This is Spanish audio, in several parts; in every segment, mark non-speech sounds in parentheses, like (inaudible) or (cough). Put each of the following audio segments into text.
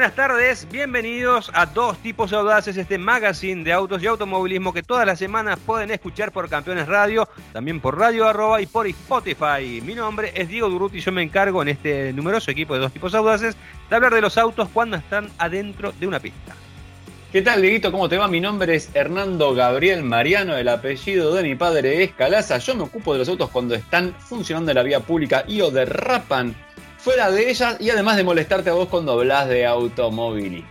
buenas tardes, bienvenidos a Dos Tipos Audaces, este magazine de autos y automovilismo que todas las semanas pueden escuchar por Campeones Radio, también por Radio Arroba y por Spotify. Mi nombre es Diego Duruti y yo me encargo en este numeroso equipo de Dos Tipos Audaces de hablar de los autos cuando están adentro de una pista. ¿Qué tal, Dieguito? ¿Cómo te va? Mi nombre es Hernando Gabriel Mariano, el apellido de mi padre es Calaza. Yo me ocupo de los autos cuando están funcionando en la vía pública y o derrapan fuera de ellas y además de molestarte a vos cuando hablas de automovilismo.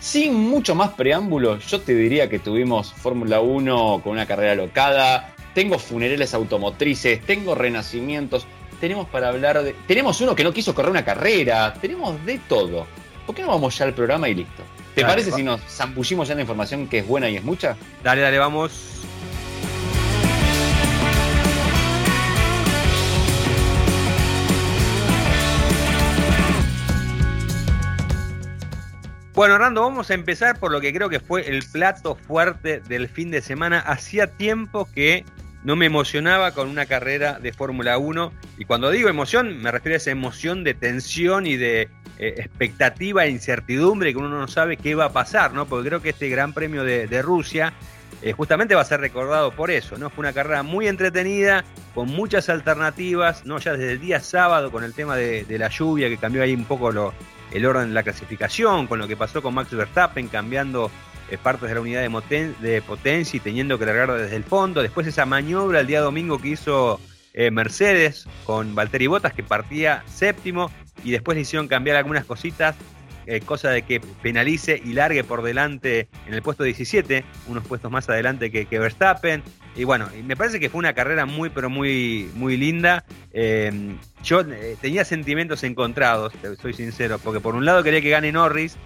Sin mucho más preámbulo, yo te diría que tuvimos Fórmula 1 con una carrera locada, tengo funerales automotrices, tengo renacimientos, tenemos para hablar de... Tenemos uno que no quiso correr una carrera, tenemos de todo. ¿Por qué no vamos ya al programa y listo? ¿Te parece si nos zambullimos ya en la información que es buena y es mucha? Dale, dale, vamos. Bueno, Hernando, vamos a empezar por lo que creo que fue el plato fuerte del fin de semana. Hacía tiempo que no me emocionaba con una carrera de Fórmula 1. Y cuando digo emoción, me refiero a esa emoción de tensión y de eh, expectativa e incertidumbre que uno no sabe qué va a pasar, ¿no? Porque creo que este Gran Premio de, Rusia eh, justamente va a ser recordado por eso, ¿no? Fue una carrera muy entretenida, con muchas alternativas, ¿no? Ya desde el día sábado con el tema de, la lluvia que cambió ahí un poco el orden de la clasificación, con lo que pasó con Max Verstappen cambiando eh, partes de la unidad de, potencia y teniendo que largar desde el fondo. Después esa maniobra el día domingo que hizo eh, Mercedes con Valtteri Bottas que partía séptimo y después le hicieron cambiar algunas cositas eh, cosa de que penalice y largue por delante en el puesto 17, unos puestos más adelante que, Verstappen. Y bueno, me parece que fue una carrera muy, pero muy, muy linda. Em, yo eh, tenía sentimientos encontrados, soy sincero, porque por un lado quería que gane Norris,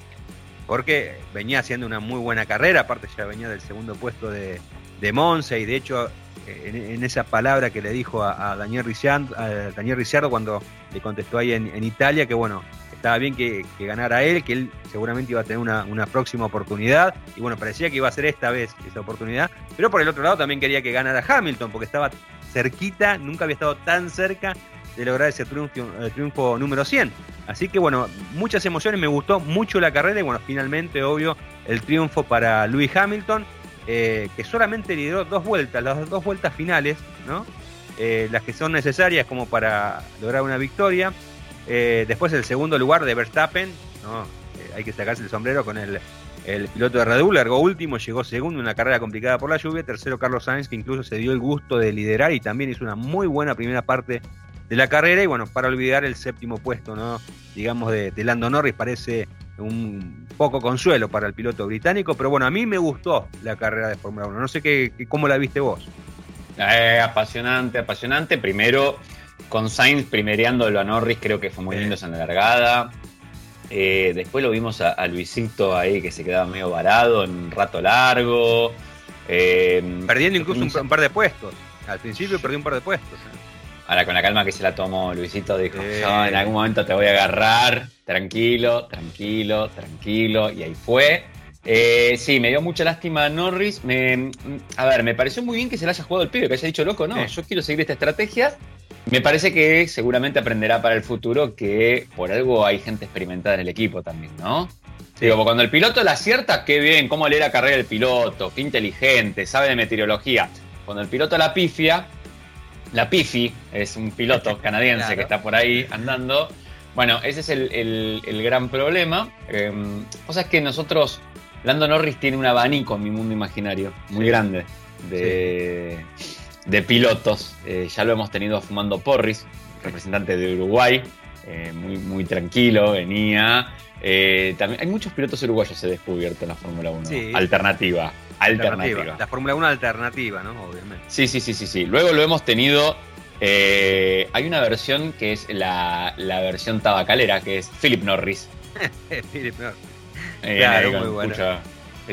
porque venía haciendo una muy buena carrera, aparte ya venía del segundo puesto de, de Monza y de hecho en, esa palabra que le dijo a, Daniel, Ricciardo, cuando le contestó ahí en, Italia, que bueno, estaba bien que, ganara él, que él seguramente iba a tener una, próxima oportunidad, y bueno, parecía que iba a ser esta vez esa oportunidad, pero por el otro lado también quería que ganara Hamilton, porque estaba cerquita, nunca había estado tan cerca de lograr ese triunfo, el triunfo número 100. Así que bueno, muchas emociones, me gustó mucho la carrera y bueno, finalmente, obvio, el triunfo para Lewis Hamilton, eh, que solamente lideró dos vueltas, las dos vueltas finales, ¿no? Eh, las que son necesarias como para lograr una victoria. Eh, después el segundo lugar de Verstappen, ¿no? hay que sacarse el sombrero con el, el piloto de Red Bull, largó último, llegó segundo en una carrera complicada por la lluvia. Tercero Carlos Sainz, que incluso se dio el gusto de liderar y también hizo una muy buena primera parte de la carrera. Y bueno, para olvidar el séptimo puesto, ¿no? Digamos, de, de Lando Norris, parece un poco consuelo para el piloto británico, pero bueno, a mí me gustó la carrera de Fórmula 1. No sé qué, cómo la viste vos. Eh, apasionante, apasionante. Primero, con Sainz primereándolo a Norris, creo que fue muy lindo esa largada. Eh, después lo vimos a, Luisito ahí que se quedaba medio varado en un rato largo. Eh, Perdiendo incluso un, par de puestos. Al principio perdió un par de puestos. Ahora con la calma que se la tomó Luisito, dijo, en algún momento te voy a agarrar, tranquilo, tranquilo, tranquilo, y ahí fue. Eh, sí, me dio mucha lástima a Norris. Me, a ver, me pareció muy bien que se le haya jugado el pibe, que haya dicho, loco, no, yo quiero seguir esta estrategia. Me parece que seguramente aprenderá para el futuro que por algo hay gente experimentada en el equipo también, ¿no? Digo, cuando el piloto la acierta, qué bien, cómo leer la carrera del piloto, qué inteligente, sabe de meteorología. Cuando el piloto la pifia, la Pifi, es un piloto (laughs) canadiense que está por ahí andando. Bueno, ese es el, gran problema. Eh, o sea, es que nosotros, Lando Norris tiene un abanico en mi mundo imaginario muy grande de, pilotos. Eh, ya lo hemos tenido fumando Porris, representante de Uruguay, eh, muy, muy tranquilo, venía. Eh, también hay muchos pilotos uruguayos he descubierto en la Fórmula 1. Alternativa. Alternativa. La Fórmula 1 alternativa, ¿no? Obviamente. Sí, sí, sí, sí, sí. Luego lo hemos tenido. Eh, hay una versión que es la, versión tabacalera, que es Philip Norris. (laughs) Philip Norris. Eh, claro, muy bueno.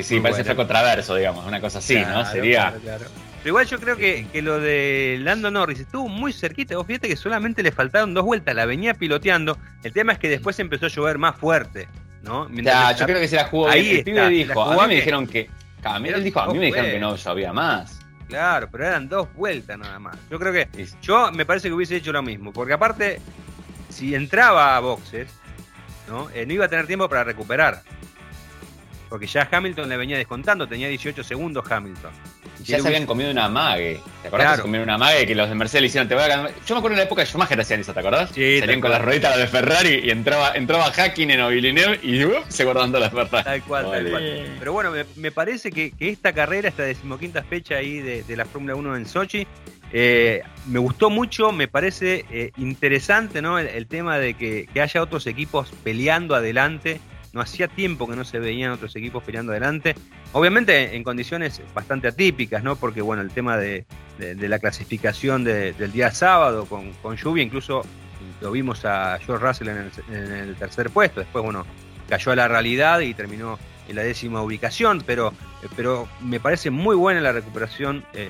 sí, parece bueno. contraverso, digamos, una cosa así, ¿no? Sería. Claro, Pero igual yo creo que, que, lo de Lando Norris estuvo muy cerquita. Vos fíjate que solamente le faltaron dos vueltas, la venía piloteando. El tema es que después empezó a llover más fuerte, ¿no? ya, yo creo que se la jugó Ahí bien. El dijo, a mí me dijeron que a mí, dijo, a mí me dijeron que no llovía más. Claro, pero eran dos vueltas nada más. Yo creo que. Yo me parece que hubiese hecho lo mismo. Porque aparte, si entraba a boxes, ¿no? Eh, no iba a tener tiempo para recuperar. Porque ya Hamilton le venía descontando, tenía 18 segundos Hamilton. Ya se habían comido una mague. ¿Te acordás que se comieron una mague que los de Mercedes le hicieron? Te voy a Yo me acuerdo en la época de Schumacher hacían eso, ¿te acordás? Sí, Salían con las rueditas de Ferrari y entraba, entraba Hakkinen o Villeneuve y uh, se guardando las Ferrari. Tal cual, tal cual. Pero bueno, me, parece que, esta carrera, esta decimoquinta fecha ahí de, la Fórmula 1 en Sochi, eh, me gustó mucho, me parece eh, interesante ¿no? El, tema de que, que haya otros equipos peleando adelante no hacía tiempo que no se veían otros equipos peleando adelante. Obviamente en condiciones bastante atípicas, ¿no? Porque, bueno, el tema de, la clasificación del día sábado con, lluvia, incluso lo vimos a George Russell en el, tercer puesto. Después, bueno, cayó a la realidad y terminó en la décima ubicación, pero, pero me parece muy buena la recuperación eh,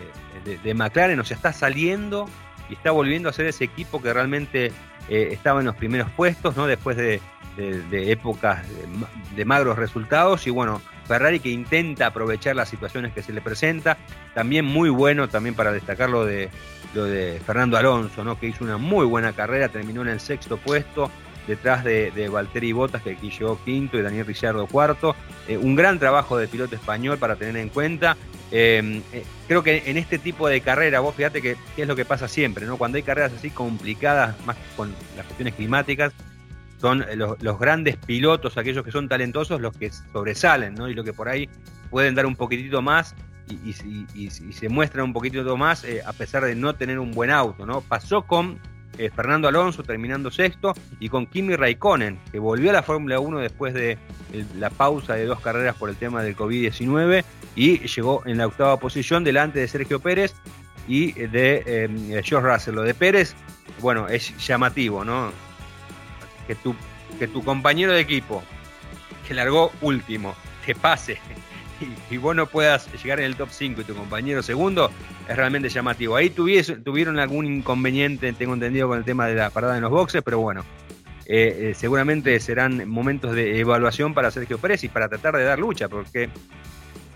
de, McLaren, o sea, está saliendo y está volviendo a ser ese equipo que realmente eh, estaba en los primeros puestos, ¿no? Después de, de, épocas de, magros resultados y bueno, Ferrari que intenta aprovechar las situaciones que se le presenta, también muy bueno también para destacar lo de, lo de Fernando Alonso, ¿no? que hizo una muy buena carrera, terminó en el sexto puesto, detrás de, de Valtteri Bottas, que aquí llegó quinto, y Daniel Ricciardo cuarto. Eh, un gran trabajo de piloto español para tener en cuenta. Eh, eh, creo que en este tipo de carrera, vos fíjate que, es lo que pasa siempre, ¿no? Cuando hay carreras así complicadas, más con las cuestiones climáticas, son los, grandes pilotos, aquellos que son talentosos, los que sobresalen, ¿no? Y lo que por ahí pueden dar un poquitito más y, se muestran un poquitito más eh, a pesar de no tener un buen auto, ¿no? Pasó con eh, Fernando Alonso terminando sexto y con Kimi Raikkonen, que volvió a la Fórmula 1 después de la pausa de dos carreras por el tema del COVID-19 y llegó en la octava posición delante de Sergio Pérez y de eh, George Russell. Lo de Pérez, bueno, es llamativo, ¿no? Que tu, que tu compañero de equipo, que largó último, te pase (laughs) y, vos no puedas llegar en el top 5 y tu compañero segundo, es realmente llamativo. Ahí tuvieron algún inconveniente, tengo entendido, con el tema de la parada en los boxes, pero bueno, eh, eh, seguramente serán momentos de evaluación para Sergio Pérez y para tratar de dar lucha, porque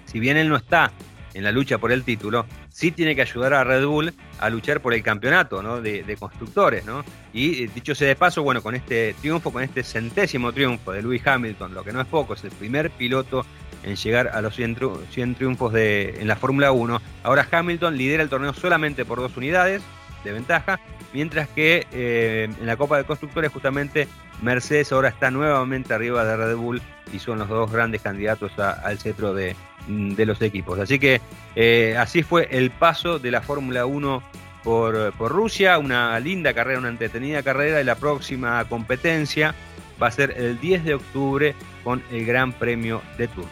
si bien él no está en la lucha por el título, sí tiene que ayudar a Red Bull a luchar por el campeonato ¿no? de, constructores. ¿no? Y eh, dicho sea de paso, bueno, con este triunfo, con este centésimo triunfo de Lewis Hamilton, lo que no es poco, es el primer piloto en llegar a los 100, triunfos de, en la Fórmula 1. Ahora Hamilton lidera el torneo solamente por dos unidades de ventaja, mientras que eh, en la Copa de Constructores justamente Mercedes ahora está nuevamente arriba de Red Bull y son los dos grandes candidatos al cetro de, de los equipos. Así que eh, así fue el paso de la Fórmula 1 por, por, Rusia, una linda carrera, una entretenida carrera y la próxima competencia va a ser el 10 de octubre con el Gran Premio de Turquía.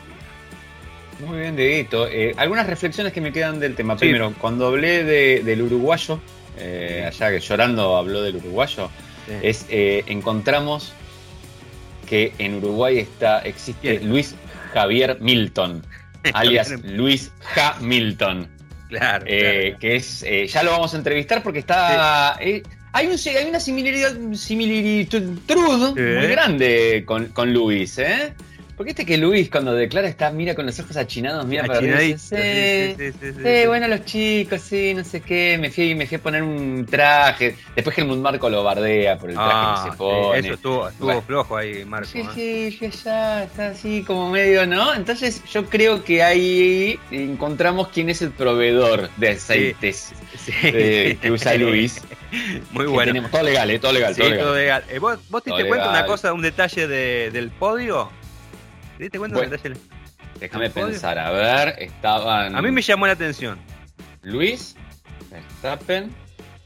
Muy bien, Dieguito. Eh, algunas reflexiones que me quedan del tema. Primero, cuando hablé del uruguayo, eh, allá que llorando habló del uruguayo, es encontramos que en Uruguay está existe Luis Javier Milton. (laughs) alias Luis Hamilton. Claro, eh, Que es, eh, ya lo vamos a entrevistar porque está. Eh, hay, un, hay una similitud, similitud muy grande con, con Luis, ¿eh? Porque este que Luis cuando declara está, mira con los ojos achinados, mira para arriba. Sí, sí, sí, bueno, los chicos, sí, no sé qué. Me fui, me fui a poner un traje. Después Helmut Marco lo bardea por el traje que ah, se pone. eso estuvo, estuvo flojo ahí, Marco. Sí, ¿eh? sí, ya está así como medio, ¿no? Entonces yo creo que ahí encontramos quién es el proveedor de aceites que usa Luis. (laughs) Muy bueno. Tenemos todo legal, ¿eh? Todo legal. todo legal. Todo legal. Eh, ¿Vos, te cuenta una cosa, un detalle de, del podio? ¿Te diste cuenta Déjame pensar, a ver, estaban. A mí me llamó la atención. Luis, Verstappen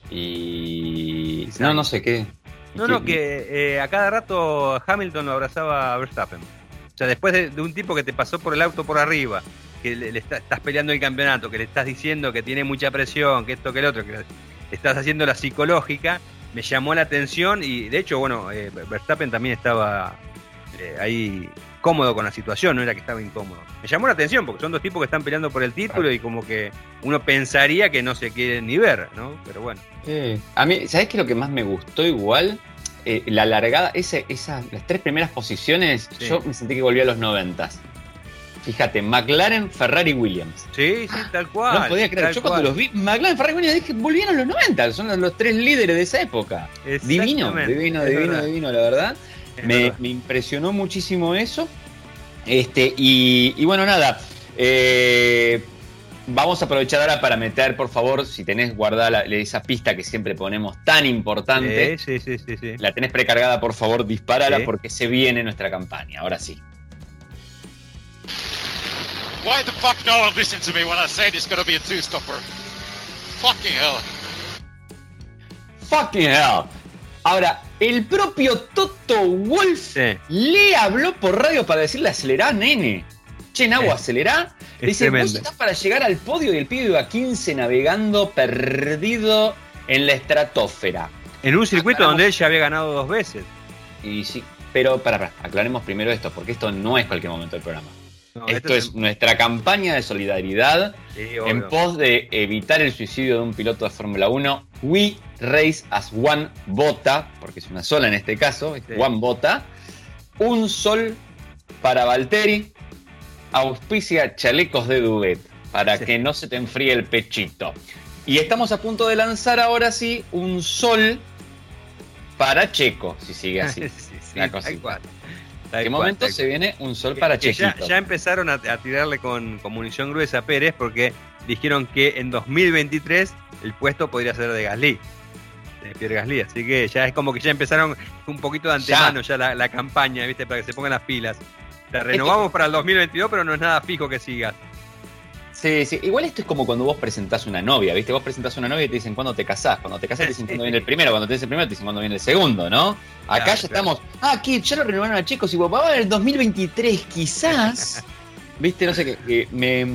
y. No, no sé qué. No, no, que eh, a cada rato Hamilton lo abrazaba a Verstappen. O sea, después de, un tipo que te pasó por el auto por arriba, que le, estás peleando el campeonato, que le estás diciendo que tiene mucha presión, que esto, que el otro, que estás haciendo la psicológica, me llamó la atención y de hecho, bueno, eh, Verstappen también estaba eh, ahí cómodo con la situación, no era que estaba incómodo. Me llamó la atención porque son dos tipos que están peleando por el título y como que uno pensaría que no se quieren ni ver, ¿no? Pero bueno. A mí, ¿sabes qué es lo que más me gustó igual? Eh, la largada, ese, esas, las tres primeras posiciones, yo me sentí que volví a los noventas. Fíjate, McLaren, Ferrari, Williams. Sí, sí, tal cual. No podía creer. Yo cuando los vi, McLaren, Ferrari, Williams, dije, volvieron a los 90. Son los, tres líderes de esa época. Divino, divino, divino, divino, la verdad. Me, impresionó muchísimo eso. Este, y, bueno, nada. Eh, vamos a aprovechar ahora para meter, por favor, si tenés guardada esa pista que siempre ponemos tan importante. Sí, sí, sí, sí. La tenés precargada, por favor, dispárala porque se viene nuestra campaña. Ahora sí. Why the fuck no one listen to me when I say it's gonna be a two-stopper? Fucking hell. Fucking hell. Ahora, el propio Toto Wolf le habló por radio para decirle acelerá, nene. Che, Nagua, acelerá. Dice, vos estás para llegar al podio y el pibe iba a 15 navegando perdido en la estratosfera. En un circuito donde él ya había ganado dos veces. Y sí, pero para, para, aclaremos primero esto, porque esto no es cualquier momento del programa. Esto es nuestra campaña de solidaridad en pos de evitar el suicidio de un piloto de Fórmula 1. We Race as One Bota, porque es una sola en este caso, One Bota. Un sol para Valtteri, auspicia chalecos de Duet, para que no se te enfríe el pechito. Y estamos a punto de lanzar ahora sí un sol para Checo, si sigue así. (laughs) la ¿En qué momento se viene un sol para Checo? Ya, empezaron a, tirarle con, munición gruesa a Pérez porque dijeron que en 2023 el puesto podría ser de Gasly, de Pierre Gasly. Así que ya es como que ya empezaron un poquito de antemano ya, la, campaña, ¿viste? Para que se pongan las pilas. Te renovamos para el 2022, pero no es nada fijo que sigas. Sí, sí. Igual esto es como cuando vos presentás una novia, ¿viste? Vos presentás una novia y te dicen cuándo te casás. Cuando te casás te dicen cuándo viene el primero, cuando te dicen el primero te dicen cuándo viene el segundo, ¿no? Acá ya estamos. Ah, aquí ya lo renovaron a chicos y vos, va a el 2023, quizás. (laughs) ¿Viste? No sé qué. me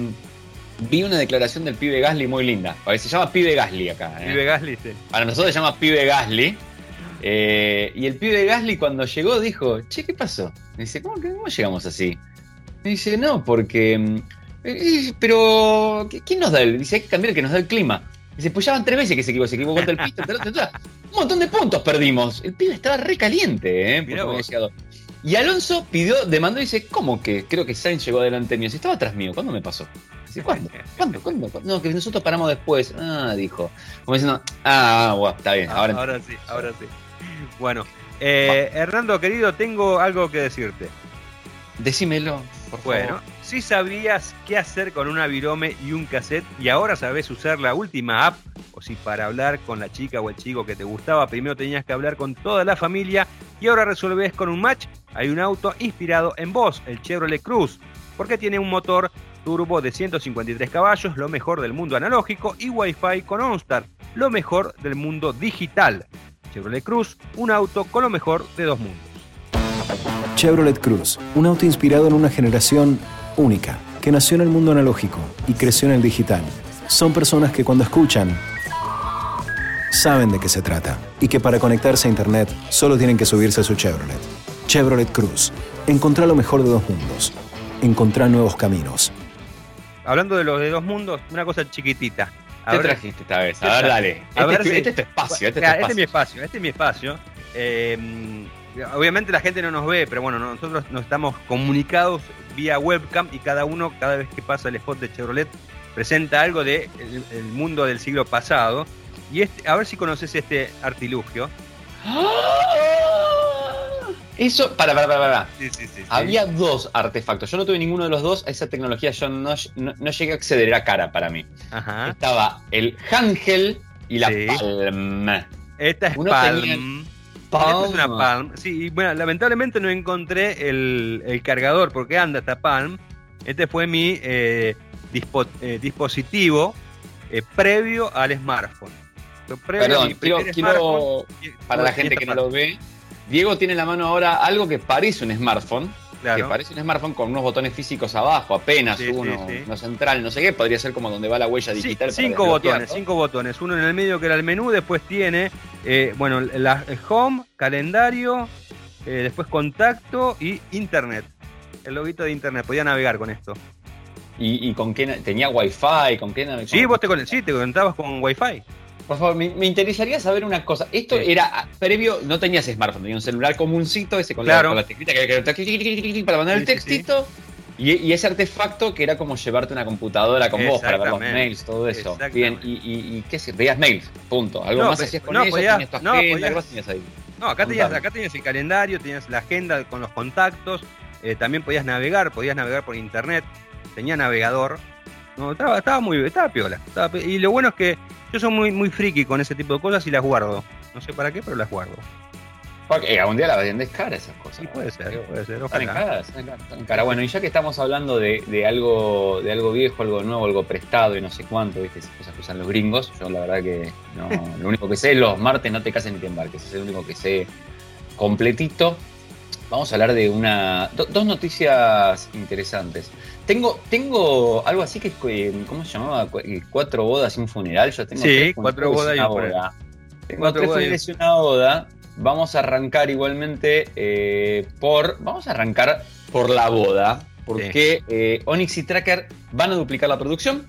vi una declaración del pibe Gasly muy linda. Se llama pibe Gasly acá. ¿eh? Pibe Gasly, sí. Para nosotros se llama pibe Gasly. Eh, y el pibe Gasly cuando llegó dijo, che, ¿qué pasó? Me dice, ¿cómo, cómo llegamos así? Me dice, no, porque mm, eh, pero, ¿quién nos da el? Dice, hay que cambiar el que nos da el clima. Dice, pues ya van tres veces que se equivocó, se equivocó contra el pito. un montón de puntos perdimos. El pibe estaba re caliente, ¿eh? Y Alonso pidió, demandó y dice, ¿cómo que? Creo que Sainz llegó adelante mío. Si estaba atrás mío, ¿cuándo me pasó? Dice, ¿cuándo? ¿Cuándo? ¿Cuándo? No, que nosotros paramos después. Ah, dijo. Como diciendo, ah, bueno, está bien. Ahora, ahora sí, ahora sí. Bueno, eh, Hernando, querido, tengo algo que decirte. Decímelo. Bueno, si sabías qué hacer con una virome y un cassette y ahora sabes usar la última app, o si para hablar con la chica o el chico que te gustaba primero tenías que hablar con toda la familia y ahora resolves con un match, hay un auto inspirado en vos, el Chevrolet Cruz, porque tiene un motor turbo de 153 caballos, lo mejor del mundo analógico, y Wi-Fi con OnStar, lo mejor del mundo digital. Chevrolet Cruz, un auto con lo mejor de dos mundos. Chevrolet Cruz, un auto inspirado en una generación única, que nació en el mundo analógico y creció en el digital. Son personas que cuando escuchan, saben de qué se trata y que para conectarse a Internet solo tienen que subirse a su Chevrolet. Chevrolet Cruz. Encontrá lo mejor de dos mundos. Encontrá nuevos caminos. Hablando de los de dos mundos, una cosa chiquitita. ¿Qué trajiste esta vez? A ver, dale. este, este, es tu espacio. Este, este, es mi espacio. Este es mi espacio. Eh, obviamente la gente no nos ve, pero bueno, nosotros nos estamos comunicados vía webcam y cada uno, cada vez que pasa el spot de Chevrolet, presenta algo del de el mundo del siglo pasado. Y este, a ver si conoces este artilugio. Eso, para, para, para, Había dos artefactos. Yo no tuve ninguno de los dos. A esa tecnología yo no, no, llegué a acceder. Era cara para mí. Estaba el Hangel y la Palm. Esta es Palm. Es una Palm. Sí, bueno, lamentablemente no encontré el, cargador porque anda esta Palm. Este fue mi eh, eh, dispositivo eh, previo al smartphone. Perdón, quiero, para la gente que no lo ve, Diego tiene en la mano ahora algo que parece un smartphone. Que parece un smartphone con unos botones físicos abajo, apenas uno, no central, no sé qué, podría ser como donde va la huella digital. cinco botones, cinco botones. Uno en el medio que era el menú, después tiene, eh, bueno, la home, calendario, eh, después contacto y internet. El loguito de internet, podía navegar con esto. ¿Y, con qué? ¿Tenía wifi? ¿Con qué? Sí, vos te, sí, te conectabas con wifi. Por favor, me, interesaría saber una cosa. Esto era previo, no tenías smartphone, tenías un celular comuncito ese con, la, con la teclita que, para mandar el textito. Y, ese artefacto que era como llevarte una computadora con vos para ver los mails, todo eso. Bien, y, y, qué sé, veías mails, punto. Algo más hacías con eso, tenías tu agenda, podías, tenías ahí. No, acá tenías, acá tenías el calendario, tenías la agenda con los contactos, eh, también podías navegar, podías navegar por internet, tenía navegador. No, estaba, estaba muy, estaba piola. y lo bueno es que yo soy muy, muy friki con ese tipo de cosas y las guardo. No sé para qué, pero las guardo. Porque algún día la vendes cara esas cosas. Sí, puede ser, puede ser. Ojalá. cara. Bueno, y ya que estamos hablando de, algo de algo viejo, algo nuevo, algo prestado y no sé cuánto, ¿viste? esas cosas que usan los gringos, yo la verdad que no, (laughs) lo único que sé es los martes no te cases ni te embarques, es el único que sé completito. Vamos a hablar de una dos noticias interesantes. Tengo, tengo algo así que, ¿cómo se llamaba? Cuatro bodas y un funeral. Yo tengo sí, cuatro bodas y una boda. Tengo tres funerales y una boda vamos a arrancar igualmente eh, por. Vamos a arrancar por la boda. Porque eh, Onyx y Tracker van a duplicar la producción.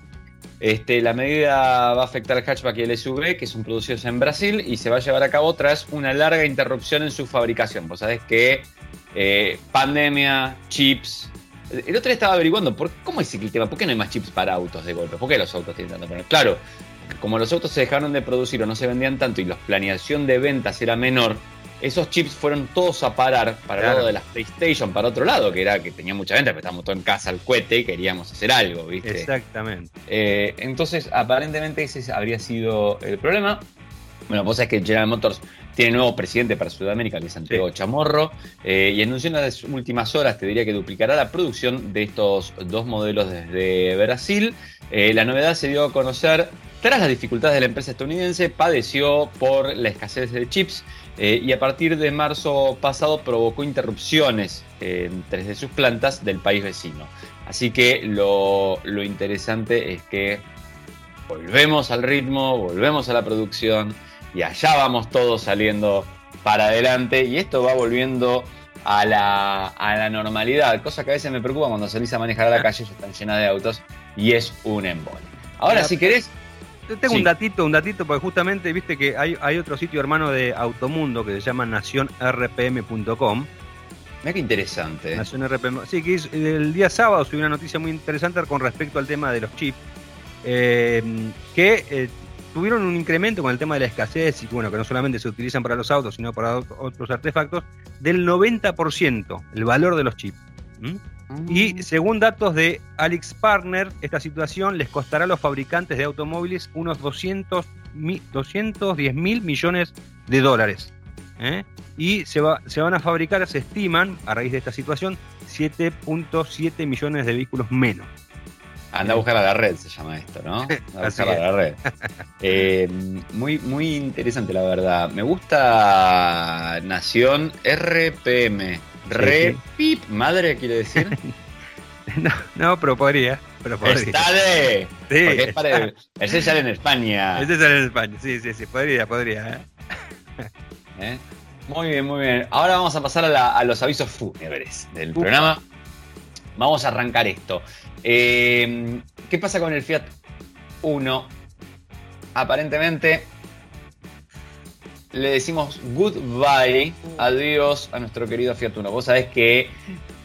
Este, la medida va a afectar al hatchback y el SUV, que son producidos en Brasil, y se va a llevar a cabo tras una larga interrupción en su fabricación. Vos sabés que eh, pandemia, chips. El otro día estaba averiguando, ¿por, ¿cómo es el tema? ¿Por qué no hay más chips para autos de golpe? ¿Por qué los autos tienen tanto poner? Claro, como los autos se dejaron de producir o no se vendían tanto y la planeación de ventas era menor, esos chips fueron todos a parar para el lado de las PlayStation, para otro lado, que era que tenía mucha venta, pero estábamos todos en casa al cohete y queríamos hacer algo, ¿viste? Exactamente. Eh, entonces, aparentemente ese habría sido el problema. Bueno, vos sabés que General Motors tiene nuevo presidente para Sudamérica, que es Santiago Chamorro, eh, y anunció en las últimas horas, te diría que duplicará la producción de estos dos modelos desde Brasil. Eh, la novedad se dio a conocer tras las dificultades de la empresa estadounidense, padeció por la escasez de chips eh, y a partir de marzo pasado provocó interrupciones en tres de sus plantas del país vecino. Así que lo, interesante es que volvemos al ritmo, volvemos a la producción y allá vamos todos saliendo para adelante y esto va volviendo a la, a la normalidad, cosa que a veces me preocupa cuando salís a manejar a la calle, ya están llenas de autos y es un embole. Ahora, si querés, tengo un datito, un datito, porque justamente viste que hay, hay otro sitio hermano de Automundo que se llama nacionrpm.com. Mira qué interesante. Nación Sí, que el día sábado subió una noticia muy interesante con respecto al tema de los chips. Eh, que eh, tuvieron un incremento con el tema de la escasez y bueno, que no solamente se utilizan para los autos, sino para otros artefactos, del 90% el valor de los chips. Y según datos de Alex Partner, esta situación les costará a los fabricantes de automóviles unos 200, 210 mil millones de dólares. ¿eh? Y se, va, se van a fabricar, se estiman, a raíz de esta situación, 7.7 millones de vehículos menos. Anda a buscar a la red, se llama esto, ¿no? (laughs) Anda a buscar a la red. (laughs) Eh, muy, muy interesante, la verdad. Me gusta Nación RPM. Repip, madre, quiere decir. (laughs) no, no, pero podría. Pero podría. ¡Está de! Sí. ese sale en España. Ese sale en España, sí, sí, sí, podría, podría. ¿eh? ¿Eh? Muy bien, muy bien. Ahora vamos a pasar a, los avisos fúnebres del programa. Vamos a arrancar esto. Eh, ¿Qué pasa con el Fiat 1? Aparentemente le decimos goodbye, adiós a nuestro querido Fiat Uno. Vos sabés que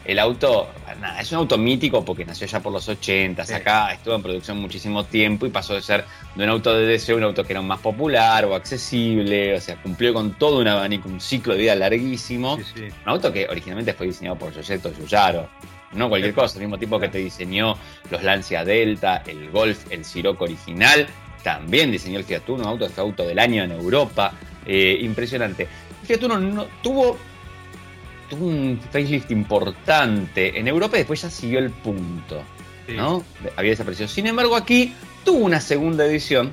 el auto, nada, es un auto mítico porque nació ya por los 80, acá estuvo en producción muchísimo tiempo y pasó de ser de un auto de deseo un auto que era más popular o accesible, o sea, cumplió con todo un abanico, un ciclo de vida larguísimo. Un auto que originalmente fue diseñado por Giuseppe Giugiaro, no cualquier cosa, el mismo tipo que te diseñó los Lancia Delta, el Golf, el Sirocco original, también diseñó el Fiat Uno, auto, auto del año en Europa. Eh, impresionante. Fiat Uno no, tuvo, tuvo un facelift importante en Europa y después ya siguió el punto. ¿no? Había desaparecido. Sin embargo, aquí tuvo una segunda edición.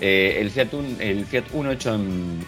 Eh, el, Fiat Un, el Fiat Uno hecho en,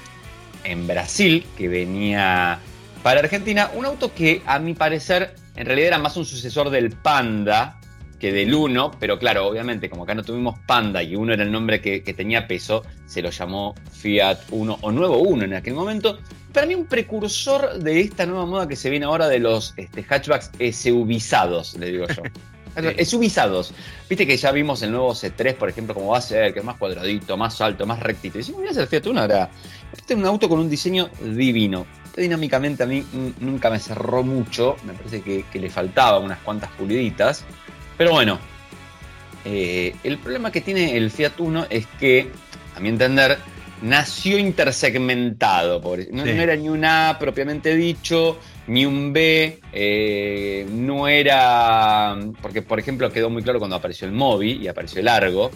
en Brasil, que venía para Argentina. Un auto que, a mi parecer, en realidad era más un sucesor del Panda que del 1, pero claro, obviamente, como acá no tuvimos Panda y uno era el nombre que, tenía peso, se lo llamó Fiat 1 o Nuevo 1 en aquel momento. Para mí, un precursor de esta nueva moda que se viene ahora de los este, hatchbacks SUVizados, le digo yo. (laughs) SUVizados. Viste que ya vimos el nuevo C3, por ejemplo, como va a ser, que es más cuadradito, más alto, más rectito. Y si mira el Fiat 1 ahora. Este es un auto con un diseño divino. Dinámicamente a mí nunca me cerró mucho, me parece que, que le faltaba unas cuantas puliditas. Pero bueno, eh, el problema que tiene el Fiat Uno es que, a mi entender, nació intersegmentado. No, era ni un A propiamente dicho, ni un B. Eh, no era. Porque, por ejemplo, quedó muy claro cuando apareció el Mobi y apareció el Argo.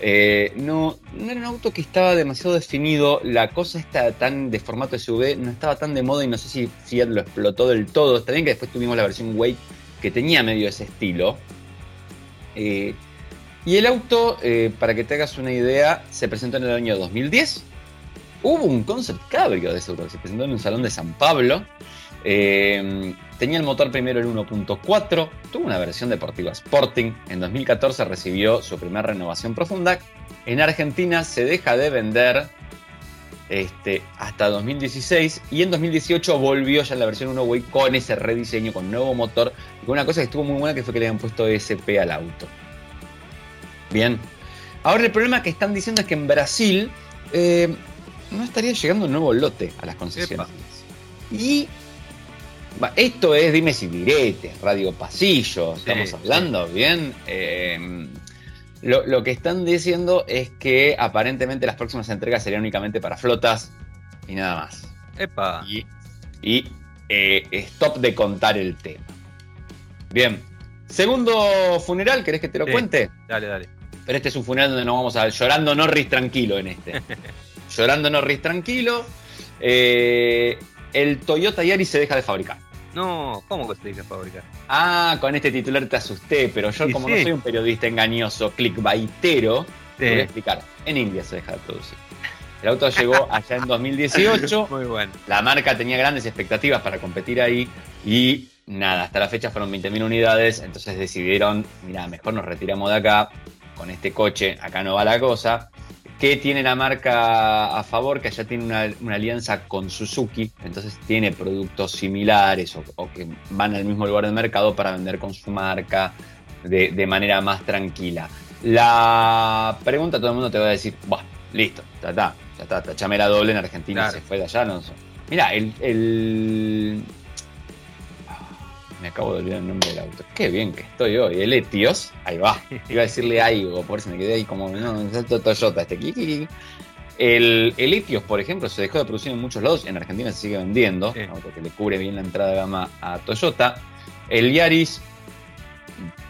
Eh, no, no era un auto que estaba demasiado definido. La cosa está tan de formato SUV, no estaba tan de moda y no sé si Fiat lo explotó del todo. Está bien que después tuvimos la versión Wake que tenía medio ese estilo. Eh, y el auto, eh, para que te hagas una idea, se presentó en el año 2010. Hubo un concept cabrio de ese auto, se presentó en un salón de San Pablo. Tenía el motor primero el 1.4, tuvo una versión deportiva Sporting. En 2014 recibió su primera renovación profunda. En Argentina se deja de vender este, hasta 2016 y en 2018 volvió ya la versión 1 Way con ese rediseño, con nuevo motor y con una cosa que estuvo muy buena que fue que le habían puesto SP al auto. Bien. Ahora el problema que están diciendo es que en Brasil eh, no estaría llegando un nuevo lote a las concesiones. Y esto es dime si direte, radio pasillo, estamos hablando, ¿bien? Eh, lo, que están diciendo es que aparentemente las próximas entregas serían únicamente para flotas y nada más. Epa. Y, eh, stop de contar el tema. Bien. Segundo funeral, ¿querés que te lo cuente? Dale, dale. Pero este es un funeral donde no vamos a ver. Llorando Norris tranquilo en este. (laughs) Llorando Norris tranquilo. Eh, el Toyota Yaris se deja de fabricar. No, ¿cómo que se deja de fabricar? Ah, con este titular te asusté, pero yo, como no soy un periodista engañoso, clickbaitero, te voy a explicar. En India se deja de producir. El auto llegó (laughs) allá en 2018. Muy bueno. La marca tenía grandes expectativas para competir ahí y nada, hasta la fecha fueron 20.000 unidades, entonces decidieron, mira, mejor nos retiramos de acá, con este coche, acá no va la cosa. ¿Qué tiene la marca a favor? Que allá tiene una, alianza con Suzuki, entonces tiene productos similares o, que van al mismo lugar del mercado para vender con su marca de, manera más tranquila. La pregunta, todo el mundo te va a decir, bueno, listo, ya está, ya está, tachame la doble en Argentina, se fue de allá, no sé. Mira, el me acabo de olvidar el nombre del auto. Qué bien que estoy hoy. El Etios, ahí va. Iba a decirle algo, por si me quedé ahí como, no, es Toyota este. El, el Etios, por ejemplo, se dejó de producir en muchos lados. En Argentina se sigue vendiendo, sí. auto que le cubre bien la entrada de gama a Toyota. El Yaris,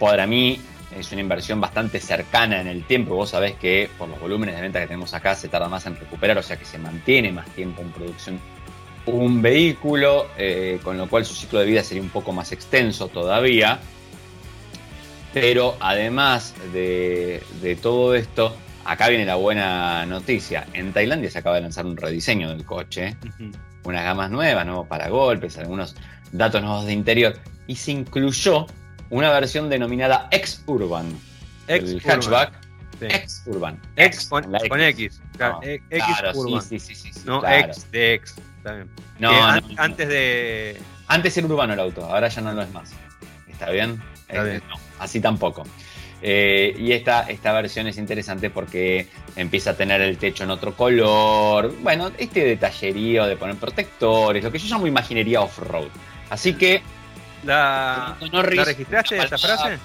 para mí, es una inversión bastante cercana en el tiempo. Vos sabés que por los volúmenes de venta que tenemos acá se tarda más en recuperar, o sea que se mantiene más tiempo en producción un vehículo, eh, con lo cual su ciclo de vida sería un poco más extenso todavía. Pero además de, todo esto, acá viene la buena noticia. En Tailandia se acaba de lanzar un rediseño del coche, unas gamas nuevas, nuevos para golpes, algunos datos nuevos de interior, y se incluyó una versión denominada X-Urban. X hatchback. X-Urban. X, con, X. claro, sí, sí, sí, No, X de X. No, antes de. Antes era urbano el auto, ahora ya no lo es más. ¿Está bien? Eh, no, así tampoco. Eh, y esta, esta versión es interesante porque empieza a tener el techo en otro color. Bueno, este detallerío de poner protectores, lo que yo llamo imaginería off-road. Así que. ¿La, ¿la registraste esa frase?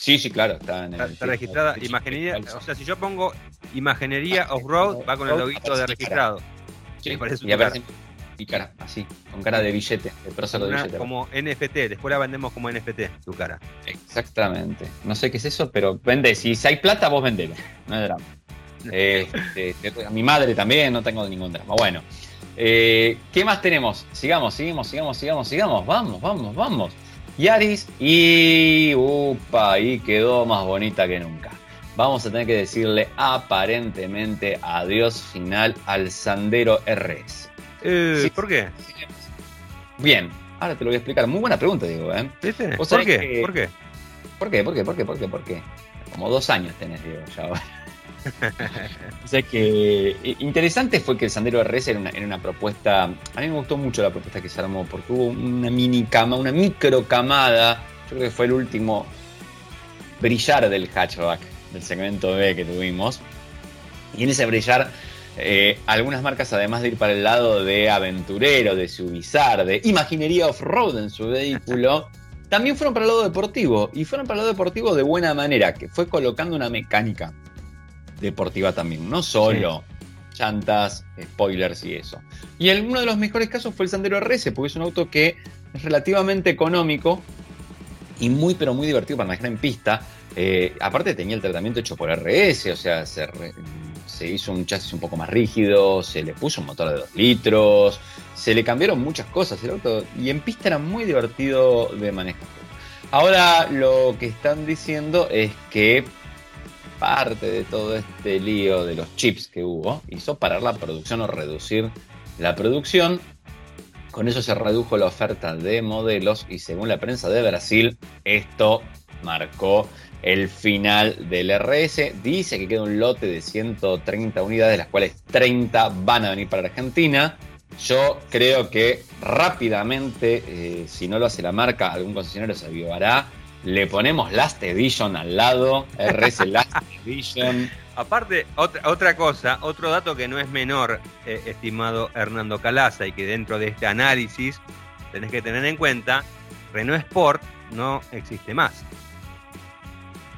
Sí, sí, claro, está en el. Está, registrada. Imaginería, o sea, si yo pongo imaginería off-road, va con el loguito de registrado. Sí, y aparece y cara, así, con cara de billete, de prócer de billete. Como NFT, después la vendemos como NFT, tu cara. Exactamente. No sé qué es eso, pero vende. Si hay plata, vos vendelo. No hay drama. Este, a mi madre también, no tengo ningún drama. Bueno, eh, ¿qué más tenemos? Sigamos, sigamos, sigamos, sigamos, sigamos. Vamos, vamos, vamos. Yaris y. Upa, y quedó más bonita que nunca vamos a tener que decirle aparentemente adiós final al Sandero RS. Eh, ¿Por qué? Bien, ahora te lo voy a explicar. Muy buena pregunta, digo. ¿eh? ¿Por qué? ¿Por qué? ¿Por qué? ¿Por qué? ¿Por qué? ¿Por qué? ¿Por qué? Como dos años tenés, digo, ya ahora. O sea que eh, interesante fue que el Sandero RS era una, era una, propuesta. A mí me gustó mucho la propuesta que se armó porque hubo una mini cama, una micro camada. Yo creo que fue el último brillar del hatchback del segmento B que tuvimos. Y en ese brillar, eh, algunas marcas, además de ir para el lado de aventurero, de subizar, de imaginería off-road en su vehículo, también fueron para el lado deportivo. Y fueron para el lado deportivo de buena manera, que fue colocando una mecánica deportiva también, no solo llantas, spoilers y eso. Y el, uno de los mejores casos fue el Sandero RS, porque es un auto que es relativamente económico y muy, pero muy divertido para manejar en pista. Eh, aparte tenía el tratamiento hecho por RS, o sea, se, se, hizo un chasis un poco más rígido, se le puso un motor de 2 litros, se le cambiaron muchas cosas el auto y en pista era muy divertido de manejar. Ahora lo que están diciendo es que parte de todo este lío de los chips que hubo hizo parar la producción o reducir la producción. Con eso se redujo la oferta de modelos y según la prensa de Brasil, esto marcó el final del RS. Dice que queda un lote de 130 unidades, de las cuales 30 van a venir para Argentina. Yo creo que rápidamente, eh, si no lo hace la marca, algún concesionario se avivará. Le ponemos Last Edition al lado, RS (laughs) Last Edition. Aparte, otra, otra cosa, otro dato que no es menor, eh, estimado Hernando Calaza, y que dentro de este análisis tenés que tener en cuenta, Renault Sport no existe más.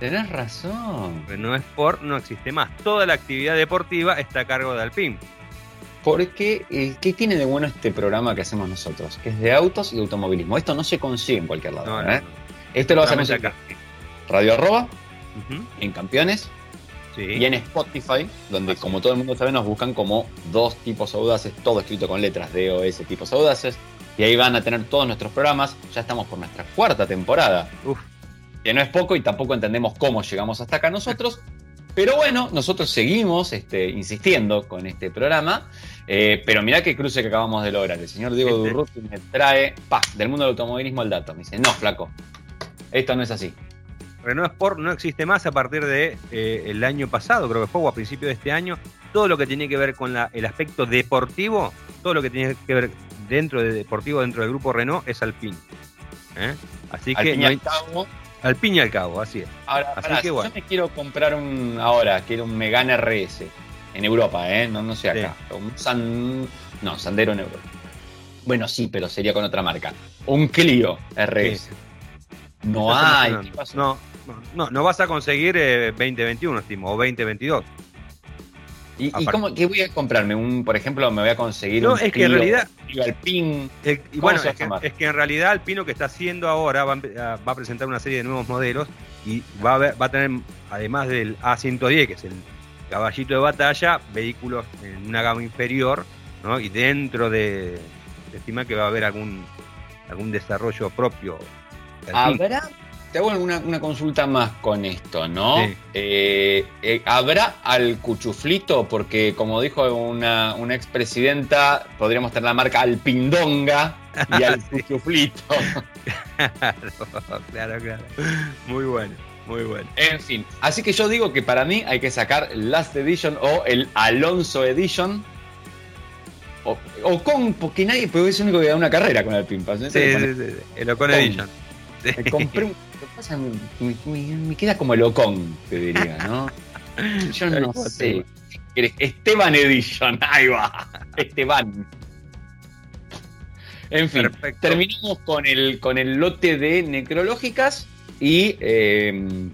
Tenés razón. Renault Sport no existe más. Toda la actividad deportiva está a cargo de Alpine. Porque, eh, ¿qué tiene de bueno este programa que hacemos nosotros? Que es de autos y automovilismo. Esto no se consigue en cualquier lado. No, no, ¿eh? no. Esto lo vas a conseguir acá. Radio Arroba, en Campeones Sí. y en Spotify, donde como todo el mundo sabe nos buscan como dos tipos audaces, todo escrito con letras D o S tipos audaces. Y ahí van a tener todos nuestros programas. Ya estamos por nuestra cuarta temporada. Uf, que no es poco y tampoco entendemos cómo llegamos hasta acá nosotros. (laughs) Pero bueno, nosotros seguimos este, insistiendo con este programa. Eh, pero mirá qué cruce que acabamos de lograr. El señor Diego Este- Durruti me trae pa, del mundo del automovilismo el dato. Me dice, no, flaco, esto no es así. Renault Sport no existe más a partir de eh, el año pasado, creo que fue, o a principios de este año. Todo lo que tiene que ver con la- el aspecto deportivo, todo lo que tiene que ver dentro de deportivo, dentro del grupo Renault, es Alpine. ¿Eh? Así Al que fin y no al hay- cabo, Alpine y al cabo, así es. ahora, Así pará, que si bueno. yo me quiero comprar un ahora, quiero un Megane RS en Europa, ¿eh? no, no sé acá. Un San, no, Sandero en Europa. Bueno, sí, pero sería con otra marca. Un Clio RS. No hay. No, no, no, no vas a conseguir eh, 2021, estimo, o 2022. ¿Y, y cómo, qué voy a comprarme? Un, por ejemplo, me voy a conseguir No, un es que en realidad- Clio Alpine. El- y ¿Cómo bueno, es que, llamar? es que en realidad Alpino que está haciendo ahora va a, empe- a- va a presentar una serie de nuevos modelos y va a, ver- va a tener, además del A110, que es el caballito de batalla, vehículos en una gama inferior, ¿no? Y dentro de, se estima que va a haber algún, algún desarrollo propio. ¿Habrá? Te hago una, una consulta más con esto, ¿no? Sí. Eh, eh, ¿Habrá al cuchuflito? Porque, como dijo una, una expresidenta, podríamos tener la marca Alpindonga y al (laughs) cuchuflito. claro, claro, claro. Muy bueno, muy bueno. En fin, así que yo digo que para mí hay que sacar Last Edition o el Alonso Edition. O, o con, porque nadie, porque es el único que da una carrera con Alpine. Sí, sí, sí, sí, el Ocon Con- Edition. Sí. Me compré un. lo que pasa, me, me- me queda como el Ocon, te diría, ¿no? (laughs) Yo no cual, sé. Esteban Edition, ahí va. Esteban. En fin, Perfecto. terminamos con el, con el lote de necrológicas y, eh,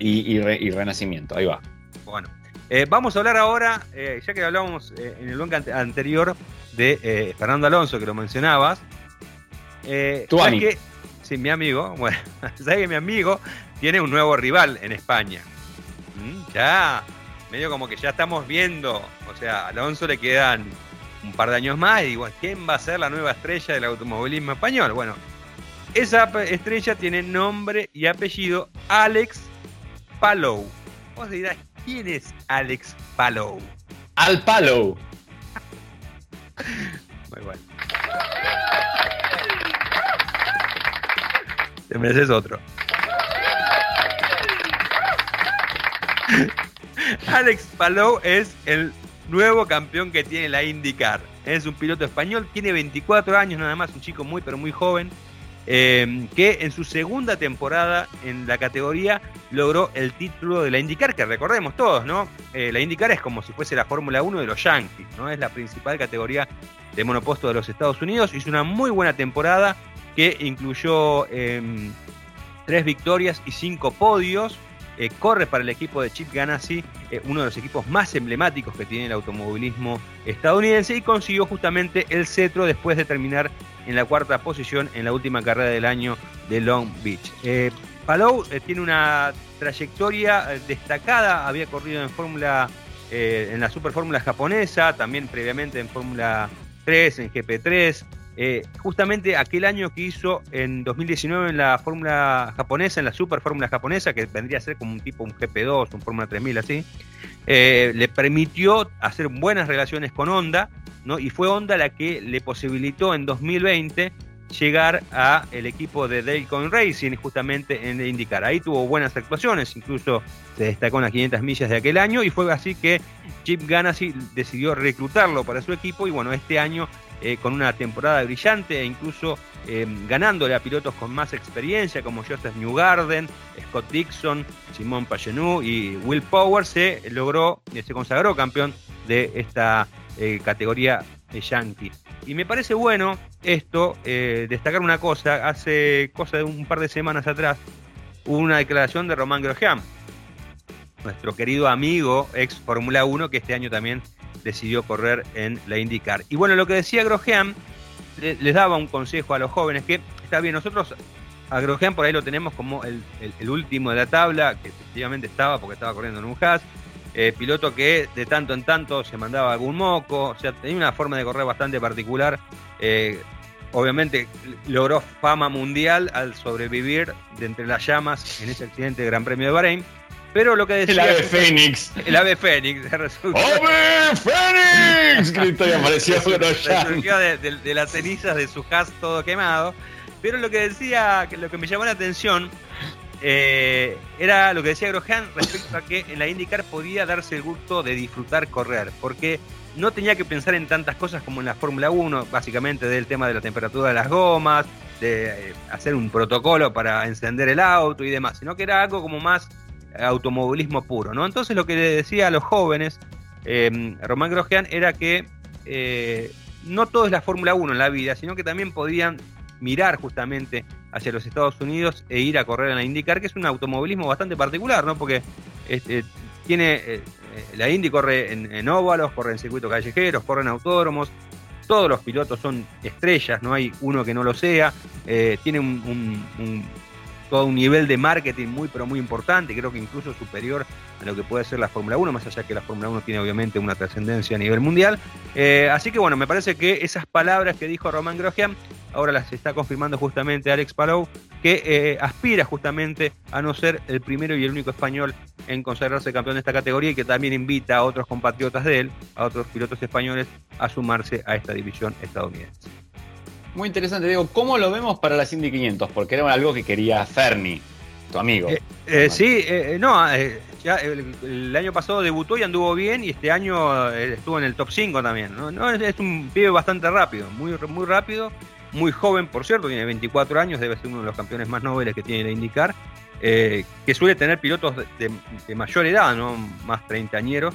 y, y re- y renacimiento. Ahí va. Bueno, eh, vamos a hablar ahora, eh, ya que hablábamos eh, en el bloque ante- anterior de Fernando Alonso, que lo mencionabas. Eh, Tu ¿sabes amigo. qué? Sí, mi amigo. (laughs) Bueno, sabes que mi amigo tiene un nuevo rival en España. Mm, Ya, medio como que ya estamos viendo. O sea, a Alonso le quedan un par de años más y digo, ¿quién va a ser la nueva estrella del automovilismo español? Bueno, esa estrella tiene nombre y apellido Alex Palou. Vos dirás, ¿quién es Alex Palou? Al palo. (laughs) Muy bueno. Te mereces otro. Alex Palou es el nuevo campeón que tiene la IndyCar. Es un piloto español, tiene 24 años nada más, un chico muy pero muy joven, eh, que en su segunda temporada en la categoría logró el título de la IndyCar, que recordemos todos, ¿no? Eh, la IndyCar es como si fuese la Fórmula 1 de los Yankees, ¿no? Es la principal categoría de monoposto de los Estados Unidos. Hizo una muy buena temporada que incluyó eh, tres victorias y cinco podios. eh, corre para el equipo de Chip Ganassi, eh, uno de los equipos más emblemáticos que tiene el automovilismo estadounidense, y consiguió justamente el cetro después de terminar en la cuarta posición en la última carrera del año de Long Beach. Eh, Palou tiene una trayectoria destacada, había corrido en Fórmula en la Super Fórmula japonesa, también previamente en Fórmula 3, en GP3, eh, justamente aquel año que hizo en 2019 en la fórmula japonesa, en la super fórmula japonesa, que vendría a ser como un tipo un GP2, un Fórmula 3000 así, eh, le permitió hacer buenas relaciones con Honda, ¿no? y fue Honda la que le posibilitó en 2020 llegar a el equipo de Dalecoin Racing justamente en IndyCar. Ahí tuvo buenas actuaciones, incluso se destacó en las 500 millas de aquel año y fue así que Chip Ganassi decidió reclutarlo para su equipo y bueno, este año eh, con una temporada brillante e incluso eh, ganándole a pilotos con más experiencia como Joseph Newgarden, Scott Dixon, Simón Pagenou y Will Power, se logró, eh, se consagró campeón de esta categoría Yankee. Y me parece bueno esto, destacar una cosa, hace cosa de un par de semanas atrás hubo una declaración de Román Grosjean, nuestro querido amigo ex Fórmula 1, que este año también decidió correr en la IndyCar. Y bueno, lo que decía Grosjean, les daba un consejo a los jóvenes, que está bien, nosotros a Grosjean por ahí lo tenemos como el, último de la tabla, que efectivamente estaba porque estaba corriendo en un Haas, eh, piloto que de tanto en tanto se mandaba algún moco, o sea, tenía una forma de correr bastante particular. Eh, obviamente logró fama mundial al sobrevivir de entre las llamas en ese accidente de Gran Premio de Bahrein. Pero lo que decía. El ave Fénix. El ave Fénix. (laughs) ¡Ave Fénix! Gritó y apareció Surgió de, de, las cenizas de su cast todo quemado. Pero lo que decía, lo que me llamó la atención, eh, era lo que decía Grosjean respecto a que en la IndyCar podía darse el gusto de disfrutar correr. Porque no tenía que pensar en tantas cosas como en la Fórmula 1, básicamente del tema de la temperatura de las gomas, de eh, hacer un protocolo para encender el auto y demás, sino que era algo como más automovilismo puro, ¿no? Entonces lo que le decía a los jóvenes, eh, Román Grosjean, era que eh, no todo es la Fórmula 1 en la vida, sino que también podían mirar justamente hacia los Estados Unidos e ir a correr en la IndyCar, que es un automovilismo bastante particular, ¿no? Porque este, tiene eh, la Indy corre en, óvalos, corre en circuitos callejeros, corre en autódromos, todos los pilotos son estrellas, no hay uno que no lo sea, tiene un nivel de marketing muy, pero muy importante, creo que incluso superior a lo que puede ser la Fórmula 1, más allá que la Fórmula 1 tiene obviamente una trascendencia a nivel mundial. Eh, así que bueno, me parece que esas palabras que dijo Román Grosjean, ahora las está confirmando justamente Alex Palou, que eh, aspira justamente a no ser el primero y el único español en consagrarse campeón de esta categoría y que también invita a otros compatriotas de él, a otros pilotos españoles, a sumarse a esta división estadounidense. Muy interesante, Diego. ¿Cómo lo vemos para las Indy 500? Porque era algo que quería Ferni, tu amigo. Eh, eh, sí, eh, no, ya el, año pasado debutó y anduvo bien y este año estuvo en el top 5 también. ¿no? es, un pibe bastante rápido, muy, muy rápido, muy joven, por cierto, tiene 24 años, debe ser uno de los campeones más nobles que tiene la IndyCar, que suele tener pilotos de, mayor edad, ¿no? más treintañeros.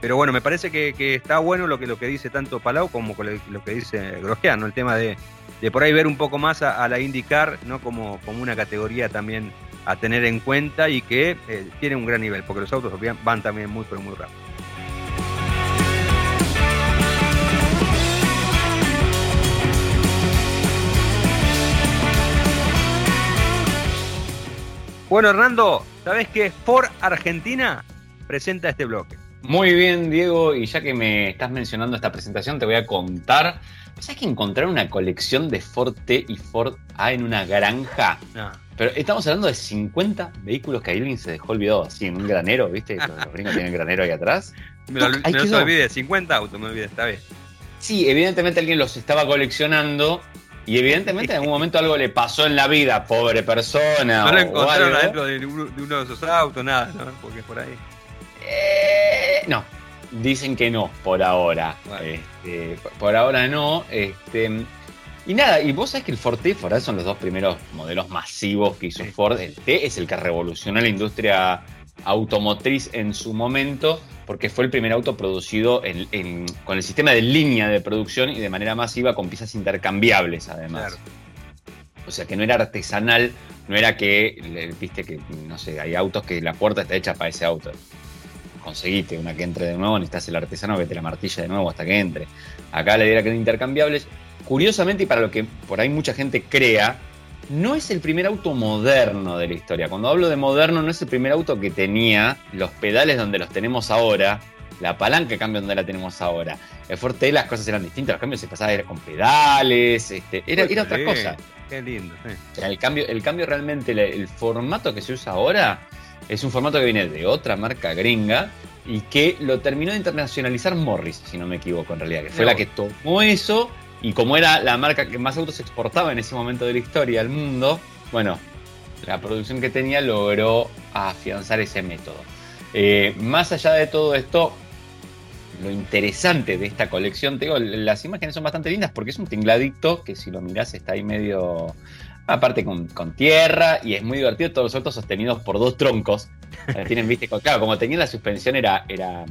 Pero bueno, me parece que, está bueno lo que, lo que dice tanto Palau como lo que dice Grosjean, ¿no? el tema de, de por ahí ver un poco más a, la IndyCar ¿no? como, como una categoría también a tener en cuenta y que eh, tiene un gran nivel, porque los autos van también muy, pero muy rápido. Bueno, Hernando, ¿sabes que Ford Argentina presenta este bloque? Muy bien, Diego, y ya que me estás mencionando esta presentación, te voy a contar ¿Sabes que encontrar una colección de Ford T y Ford A en una granja? Pero estamos hablando de 50 vehículos que alguien se dejó olvidado así en un granero, ¿viste? Los, gringos tienen granero ahí atrás. Me lo, me olvidé, 50 autos me olvidé, está bien. Sí, evidentemente alguien los estaba coleccionando y evidentemente en algún momento algo le pasó en la vida, pobre persona. No lo encontraron adentro de uno, de esos autos, nada, ¿no? Porque por ahí. Eh, no, Dicen que no, por ahora. Este, por ahora no. Este, y nada, y vos sabés que el Ford T y Ford son los dos primeros modelos masivos que hizo Ford. El T es el que revolucionó la industria automotriz en su momento, porque fue el primer auto producido con el sistema de línea de producción y de manera masiva con piezas intercambiables además. O sea, que no era artesanal, no era que, viste que, no sé, hay autos que la puerta está hecha para ese auto. Conseguiste una que entre de nuevo, necesitas el artesano que te la martilla de nuevo hasta que entre. Acá la idea que eran intercambiables. Curiosamente, y para lo que por ahí mucha gente crea, no es el primer auto moderno de la historia. Cuando hablo de moderno, no es el primer auto que tenía los pedales donde los tenemos ahora, la palanca cambio donde la tenemos ahora. El Forte las cosas eran distintas, los cambios se pasaban con pedales, este, era, era otra cosa. Qué lindo, el, cambio, el cambio realmente, el, formato que se usa ahora es un formato que viene de otra marca gringa y que lo terminó de internacionalizar Morris, si no me equivoco en realidad, que fue la que tomó eso y como era la marca que más autos exportaba en ese momento de la historia al mundo, bueno, la producción que tenía logró afianzar ese método. Eh, más allá de todo esto, lo interesante de esta colección, te digo, las imágenes son bastante lindas porque es un tingladito que si lo mirás está ahí medio, aparte con, tierra y es muy divertido, todos los autos sostenidos por dos troncos. (laughs) Tienen, viste, claro, como tenía la suspensión era, era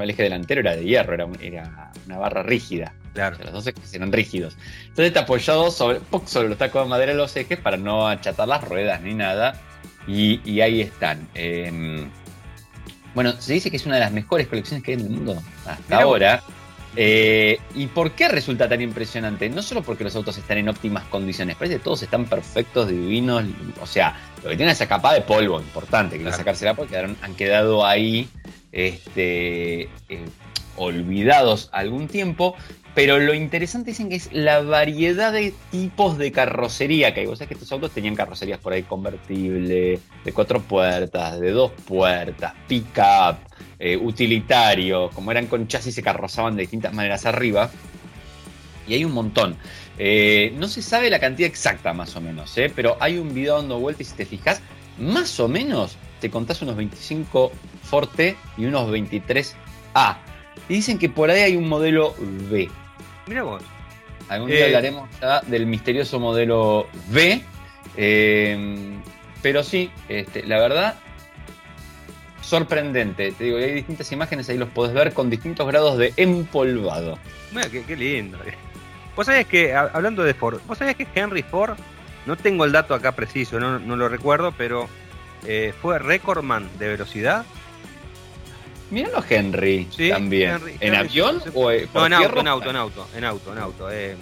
el eje delantero era de hierro, era, era una barra rígida. Claro. los dos ejes eran rígidos. Entonces está apoyado sobre, sobre los tacos de madera de los ejes para no achatar las ruedas ni nada. Y, ahí están. Em, bueno, se dice que es una de las mejores colecciones que hay en el mundo hasta ahora. Eh, ¿Y por qué resulta tan impresionante? No solo porque los autos están en óptimas condiciones, parece que todos están perfectos, divinos. O sea, lo que tiene esa capa de polvo importante, que claro. sacársela porque han quedado ahí este, eh, olvidados algún tiempo. Pero lo interesante dicen que es la variedad de tipos de carrocería que hay. Vos sabés que estos autos tenían carrocerías por ahí convertible, de cuatro puertas, de dos puertas, pick-up, eh, utilitario. Como eran con chasis se carrozaban de distintas maneras arriba. Y hay un montón. Eh, no se sabe la cantidad exacta más o menos, pero hay un video dando vuelta y si te fijas, más o menos te contás unos 25 Forte y unos 23A. Y dicen que por ahí hay un modelo B. Mira vos. Algún día eh, hablaremos ya del misterioso modelo B. Eh, pero sí, este, la verdad, sorprendente. Te digo, hay distintas imágenes, ahí los podés ver con distintos grados de empolvado. Mira, qué, lindo. Vos sabés que, hablando de Ford, vos sabés que Henry Ford, no tengo el dato acá preciso, no, lo recuerdo, pero eh, fue recordman de velocidad Míralo Henry también. ¿En avión o no, en auto, en auto, en auto, en auto, en auto, eh,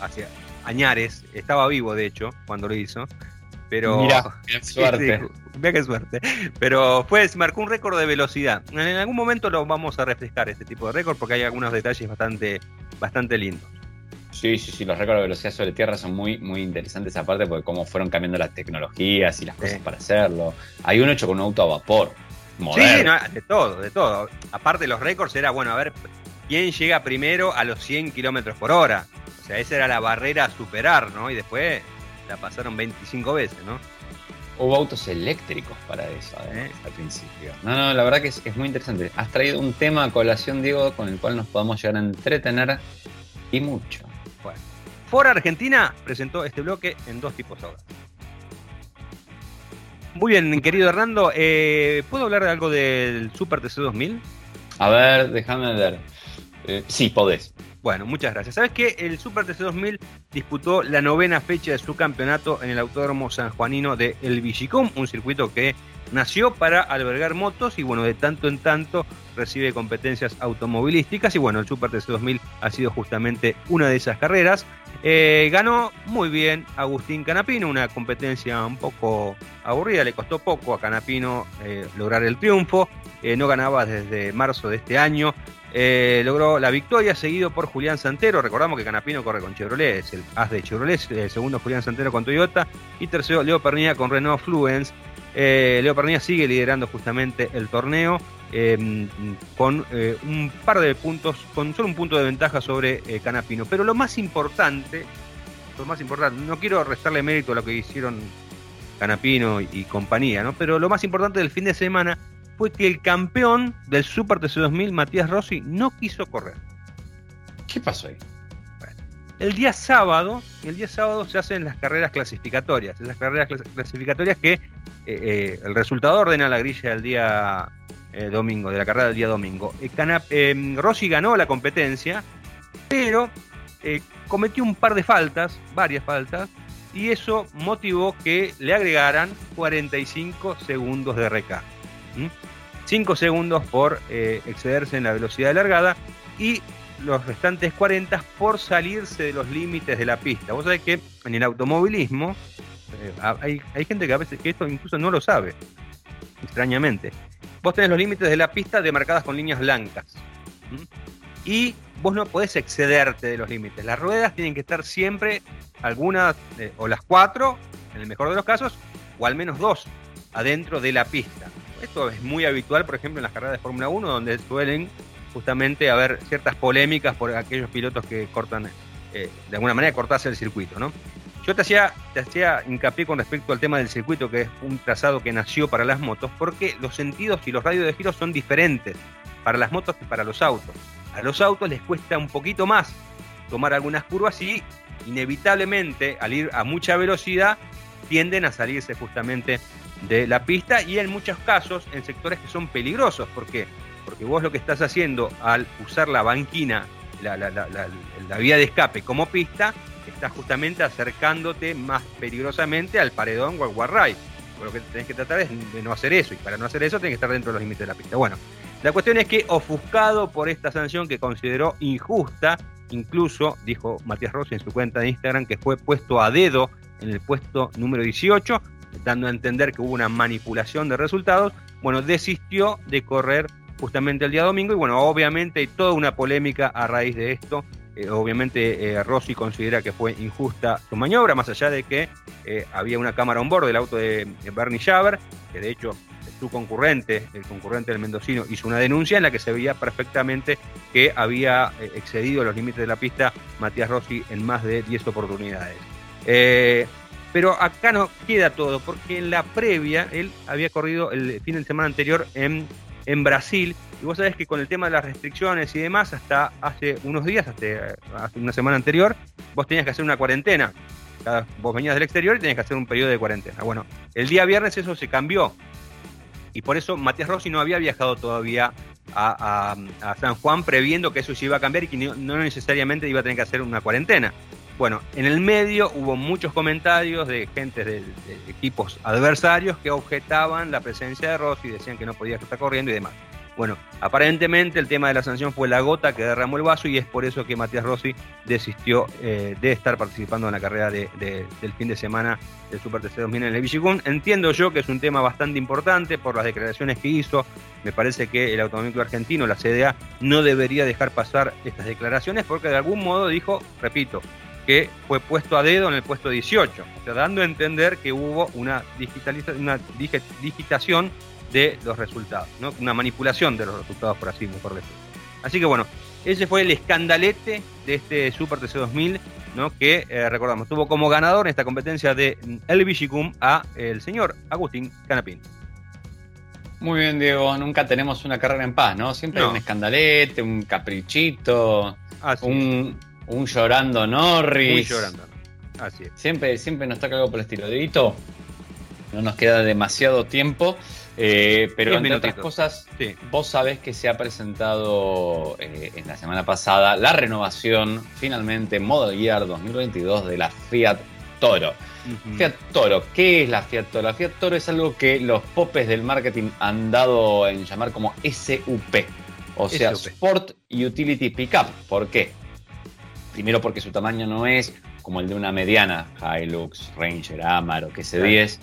hacia Añares, estaba vivo de hecho cuando lo hizo. Pero. Mira, qué (laughs) suerte. (laughs) Mira qué suerte. Pero fue, marcó un récord de velocidad. En algún momento lo vamos a refrescar este tipo de récord porque hay algunos detalles bastante, bastante lindos. Sí, sí, sí, los récords de velocidad sobre tierra son muy, muy interesantes aparte porque cómo fueron cambiando las tecnologías y las cosas para hacerlo. Hay uno hecho con un auto a vapor. Sí, de todo, de todo. Aparte los récords era, bueno, a ver, ¿quién llega primero a los 100 kilómetros por hora? O sea, esa era la barrera a superar, ¿no? Y después la pasaron 25 veces, ¿no? Hubo autos eléctricos para eso, ¿eh? al principio. No, no, la verdad que es, muy interesante. Has traído un tema a colación, Diego, con el cual nos podamos llegar a entretener y mucho. Bueno, Ford Argentina presentó este bloque en dos tipos ahora. Muy bien, querido Hernando, eh, ¿puedo hablar de algo del Super TC 2000? A ver, déjame ver. Eh, sí, podés. Bueno, muchas gracias. ¿Sabes qué? El Super TC 2000 disputó la novena fecha de su campeonato en el Autódromo Sanjuanino de El Villicum, un circuito que nació para albergar motos y bueno, de tanto en tanto recibe competencias automovilísticas y bueno, el Super TC 2000 ha sido justamente una de esas carreras. Eh, ganó muy bien Agustín Canapino, una competencia un poco aburrida, le costó poco a Canapino eh, lograr el triunfo, eh, no ganaba desde marzo de este año, logró la victoria seguido por Julián Santero, recordamos que Canapino corre con Chevrolet, es el as de Chevrolet, el segundo Julián Santero con Toyota y tercero Leo Pernilla con Renault Fluence. Leo Pernilla sigue liderando justamente el torneo Em, con eh, un par de puntos, con solo un punto de ventaja sobre eh, Canapino. Pero lo más importante, lo más importante, no quiero restarle mérito a lo que hicieron Canapino y, compañía, ¿no? Pero lo más importante del fin de semana fue que el campeón del Super TC 2000, Matías Rossi, no quiso correr. ¿Qué pasó ahí? el día sábado, el día sábado se hacen las carreras clasificatorias, esas carreras clasificatorias que eh, el resultado ordena la grilla del día eh, domingo, de la carrera del día domingo. Eh, Rossi ganó la competencia, pero eh, cometió un par de faltas, varias faltas, y eso motivó que le agregaran 45 segundos de RK. 5 segundos por eh, excederse en la velocidad de largada y los restantes 40 por salirse de los límites de la pista. Vos sabés que en el automovilismo eh, hay, gente que a veces que esto incluso no lo sabe, extrañamente. Vos tenés los límites de la pista demarcadas con líneas blancas. Y vos no podés excederte de los límites. Las ruedas tienen que estar siempre, algunas eh, o las cuatro, en el mejor de los casos, o al menos dos, adentro de la pista. Esto es muy habitual, por ejemplo, en las carreras de Fórmula 1, donde suelen justamente haber ciertas polémicas por aquellos pilotos que cortan, eh, de alguna manera, cortarse el circuito, ¿no? Yo te hacía, te hacía hincapié con respecto al tema del circuito, que es un trazado que nació para las motos, porque los sentidos y los radios de giro son diferentes para las motos que para los autos. A los autos les cuesta un poquito más tomar algunas curvas y inevitablemente al ir a mucha velocidad tienden a salirse justamente de la pista y en muchos casos en sectores que son peligrosos. ¿Por qué? Porque vos lo que estás haciendo al usar la banquina, la, vía de escape como pista, estás justamente acercándote más peligrosamente al paredón o al guarray. Lo que tenés que tratar es de no hacer eso y para no hacer eso tenés que estar dentro de los límites de la pista. Bueno, la cuestión es que ofuscado por esta sanción que consideró injusta, incluso dijo Matías Rossi en su cuenta de Instagram que fue puesto a dedo en el puesto número 18, dando a entender que hubo una manipulación de resultados, bueno, desistió de correr justamente el día domingo y bueno, obviamente hay toda una polémica a raíz de esto. Eh, obviamente eh, Rossi considera que fue injusta su maniobra, más allá de que eh, había una cámara on board del auto de, Bernie Schaber, que de hecho su concurrente, el concurrente del mendocino, hizo una denuncia en la que se veía perfectamente que había excedido los límites de la pista Matías Rossi en más de 10 oportunidades. Pero acá no queda todo, porque en la previa él había corrido el fin de semana anterior en, en Brasil. Y vos sabés que con el tema de las restricciones y demás, hasta hace unos días, hasta hace una semana anterior, vos tenías que hacer una cuarentena. vos venías del exterior y tenías que hacer un periodo de cuarentena. Bueno, el día viernes eso se cambió. Y por eso Matías Rossi no había viajado todavía a, San Juan previendo que eso se iba a cambiar y que no necesariamente iba a tener que hacer una cuarentena. Bueno, en el medio hubo muchos comentarios de gente de, equipos adversarios que objetaban la presencia de Rossi, decían que no podía estar corriendo y demás. Bueno, aparentemente el tema de la sanción fue la gota que derramó el vaso y es por eso que Matías Rossi desistió eh, de estar participando en la carrera del fin de semana del Super TC 2000 en el. Entiendo yo que es un tema bastante importante por las declaraciones que hizo. Me parece que el Automóvil Argentino, la CDA, no debería dejar pasar estas declaraciones porque de algún modo dijo, repito, que fue puesto a dedo en el puesto 18, o sea, dando a entender que hubo una, una digitación de los resultados, ¿no? una manipulación de los resultados, por así mejor decirlo. Así que bueno, ese fue el escandalete de este Super TC2000, ¿no? que eh, recordamos, tuvo como ganador en esta competencia de El Vigicum a el señor Agustín Canapín. Muy bien, Diego, nunca tenemos una carrera en paz, ¿no? Siempre hay un escandalete, un caprichito, un, un llorando Norris. Un llorando. Así es. Siempre, siempre nos toca algo por el estilo. Dedito, no nos queda demasiado tiempo. Eh, pero entre otras cosas, vos sabés que se ha presentado eh, en la semana pasada la renovación, finalmente, Model Year 2022 de la Fiat Toro. Fiat Toro, ¿qué es la Fiat Toro? La Fiat Toro es algo que los popes del marketing han dado en llamar como SUP, o sea, Sport Utility Pickup. ¿Por qué? Primero porque su tamaño no es como el de una mediana Hilux, Ranger, Amaro, que se 10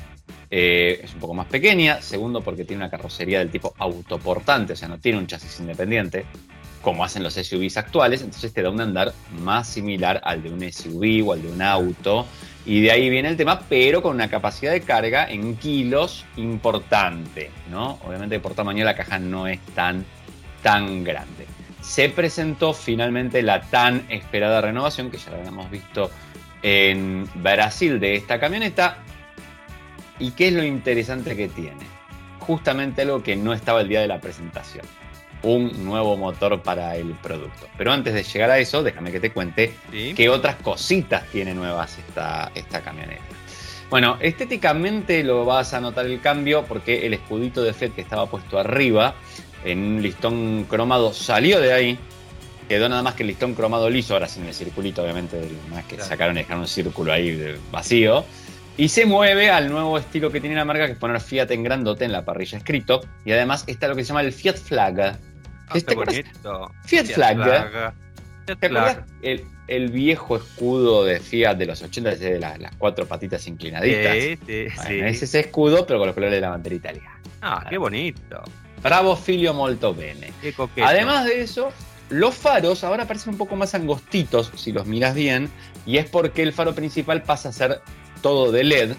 eh, es un poco más pequeña. Segundo porque tiene una carrocería del tipo autoportante, o sea, no tiene un chasis independiente, como hacen los SUVs actuales. Entonces te da un andar más similar al de un SUV o al de un auto. Y de ahí viene el tema, pero con una capacidad de carga en kilos importante, ¿no? Obviamente por tamaño la caja no es tan, tan grande se presentó finalmente la tan esperada renovación, que ya la habíamos visto en Brasil de esta camioneta. ¿Y qué es lo interesante que tiene? Justamente algo que no estaba el día de la presentación. Un nuevo motor para el producto. Pero antes de llegar a eso, déjame que te cuente qué otras cositas tiene nuevas esta, esta camioneta. Bueno, estéticamente lo vas a notar el cambio porque el escudito de FED que estaba puesto arriba en un listón cromado salió de ahí Quedó nada más que el listón cromado liso, ahora sin el circulito, obviamente, más que sacaron y dejaron un círculo ahí vacío. Y se mueve al nuevo estilo que tiene la marca, que es poner Fiat en grandote en la parrilla escrito. Y además está lo que se llama el Fiat Flag. Ah, Este, bonito. Fiat, Flag. Fiat ¿Te acuerdas Flag. el, el viejo escudo de Fiat de los 80 de las, las cuatro patitas inclinaditas? Sí, sí, Bueno, sí. es ese escudo, pero con los colores de la bandera italiana. Ah, qué bonito. Bravo filio molto bene. Qué. Además de eso, los faros ahora parecen un poco más angostitos si los miras bien, y es porque el faro principal pasa a ser todo de LED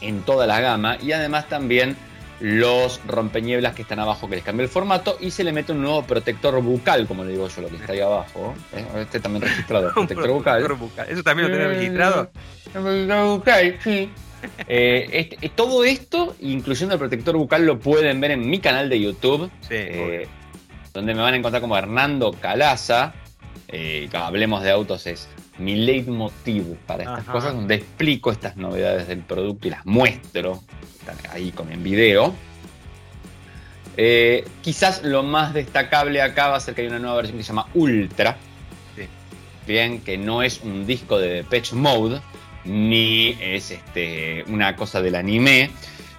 en toda la gama, y además también los rompeñeblas que están abajo que les cambia el formato y se le mete un nuevo protector bucal, como le digo yo, lo que está ahí abajo. ¿eh? Este también registrado, (laughs) protector bucal. ¿Eso también lo tenés registrado? Protector bucal, sí. Eh, este- todo esto, incluyendo el protector bucal, lo pueden ver en mi canal de YouTube. Sí. Eh, donde me van a encontrar como Hernando Calaza. Eh, hablemos de autos es mi leitmotiv para estas Ajá. cosas, donde explico estas novedades del producto y las muestro están ahí con en video. Eh, quizás lo más destacable acá va a ser que hay una nueva versión que se llama Ultra. Sí. Bien, que no es un disco de Depeche Mode, ni es este, una cosa del anime,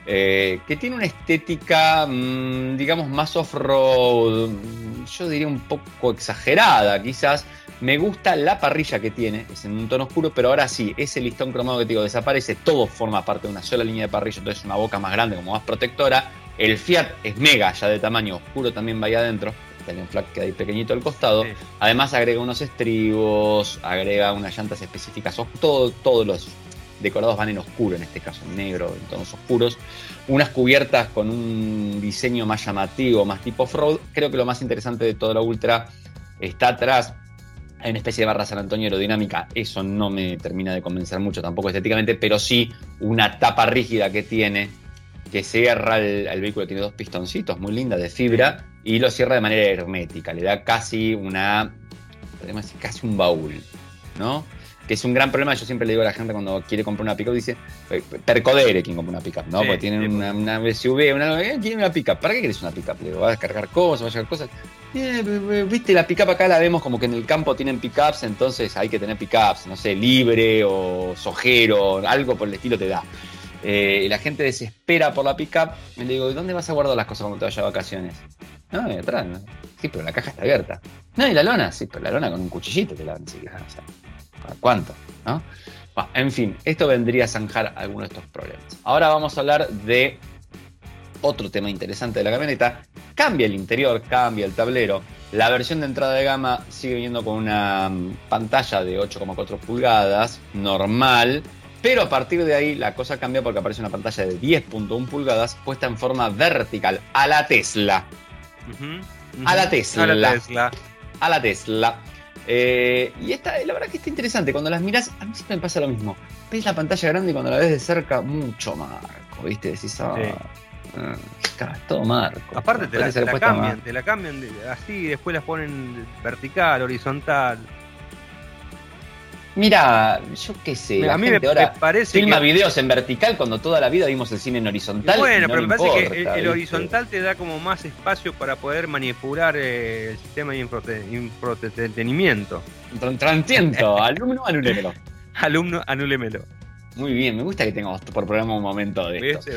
eh, que tiene una estética, mm, digamos, más off-road, mm, yo diría un poco exagerada, quizás. Me gusta la parrilla que tiene, es en un tono oscuro, pero ahora sí, ese listón cromado que te digo desaparece, todo forma parte de una sola línea de parrilla, entonces una boca más grande, como más protectora. El Fiat es mega, ya de tamaño oscuro también va ahí adentro. Italian Flag queda ahí pequeñito al costado. Sí. Además agrega unos estribos, agrega unas llantas específicas, todo- todos los decorados van en oscuro en este caso, en negro, en tonos oscuros. Unas cubiertas con un diseño más llamativo, más tipo off-road. Creo que lo más interesante de toda la Ultra está atrás. Hay una especie de barra San Antonio aerodinámica, eso no me termina de convencer mucho tampoco estéticamente, pero sí una tapa rígida que tiene, que cierra el, el vehículo, tiene dos pistoncitos muy linda de fibra y lo cierra de manera hermética, le da casi una, podemos decir, casi un baúl, ¿no? Que es un gran problema, yo siempre le digo a la gente cuando quiere comprar una pickup, dice, percodere quien compra una pickup, ¿no? Sí, Porque tienen sí, una, una SUV, una, eh, quiere una pickup, ¿para qué quieres una pickup? Le digo, vas a cargar cosas, vas a llevar cosas. Eh, Viste, la pickup acá la vemos como que en el campo tienen pickups, entonces hay que tener pickups, no sé, libre o sojero, algo por el estilo te da. Eh, la gente desespera por la pickup. Y le digo, ¿y dónde vas a guardar las cosas cuando te vayas de vacaciones? No, ahí atrás. ¿no? Sí, pero la caja está abierta. No, y la lona, sí, pero la lona con un cuchillito te la van a decir. O sea, ¿para cuánto? ¿No? En fin, esto vendría a zanjar algunos de estos problemas. Ahora vamos a hablar de otro tema interesante de la camioneta. Cambia el interior, cambia el tablero. La versión de entrada de gama sigue viniendo con una mm, pantalla de 8,4 pulgadas, normal. Pero a partir de ahí la cosa cambia porque aparece una pantalla de 10.1 pulgadas puesta en forma vertical, a la Tesla. A la. Tesla. A la Tesla. A la Tesla. Eh, y esta, la verdad que está interesante. Cuando las miras, a mí siempre me pasa lo mismo. Ves la pantalla grande y cuando la ves de cerca, mucho marco, ¿viste? Decís, ah, Sí. ah, todo marco. Aparte te la, te cambian, más- te la cambian de- así y después las ponen vertical, horizontal. Mira, yo qué sé. la a mí me, ahora me parece filma que... videos en vertical cuando toda la vida vimos el cine en horizontal. Bueno, no pero me parece que el, horizontal te da como más espacio para poder manipular eh, el sistema de infrote- infoentretenimiento. Tran- Transiento, (laughs) alumno, anulémelo. Alumno, anúlemelo. Muy bien, me gusta que tengamos por programa un momento de esto.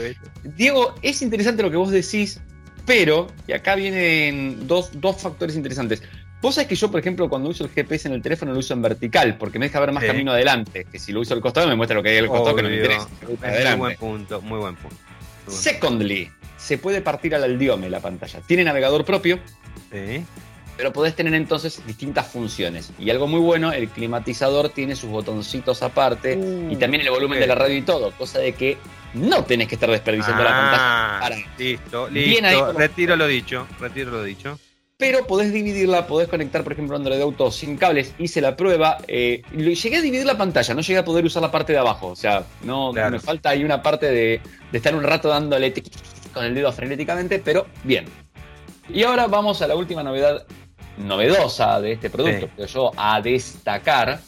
Diego, es interesante lo que vos decís, pero, y acá vienen dos, dos factores interesantes. Vos sabés que yo, por ejemplo, cuando uso el GPS en el teléfono lo uso en vertical, porque me deja ver más Sí. camino adelante, que si lo uso al costado me muestra lo que hay al costado que no me Obvio. interesa. muy buen punto, muy buen punto. Secondly, se puede partir al aldiome la pantalla. Tiene navegador propio. Sí. pero podés tener entonces distintas funciones. Y algo muy bueno, el climatizador tiene sus botoncitos aparte Uh, y también el volumen de la radio y todo, cosa de que no tenés que estar desperdiciando la pantalla. Ah, para- listo, Bien listo. ahí como- retiro lo dicho, retiro lo dicho. Pero podés dividirla, podés conectar, por ejemplo, Android Auto sin cables. Hice la prueba. eh, llegué a dividir la pantalla, no llegué a poder usar la parte de abajo. O sea, no Claro. me falta ahí una parte de, de estar un rato dándole tic, tic, tic, con el dedo frenéticamente, pero bien. Y ahora vamos a la última novedad novedosa de este producto, Sí. creo yo, a destacar.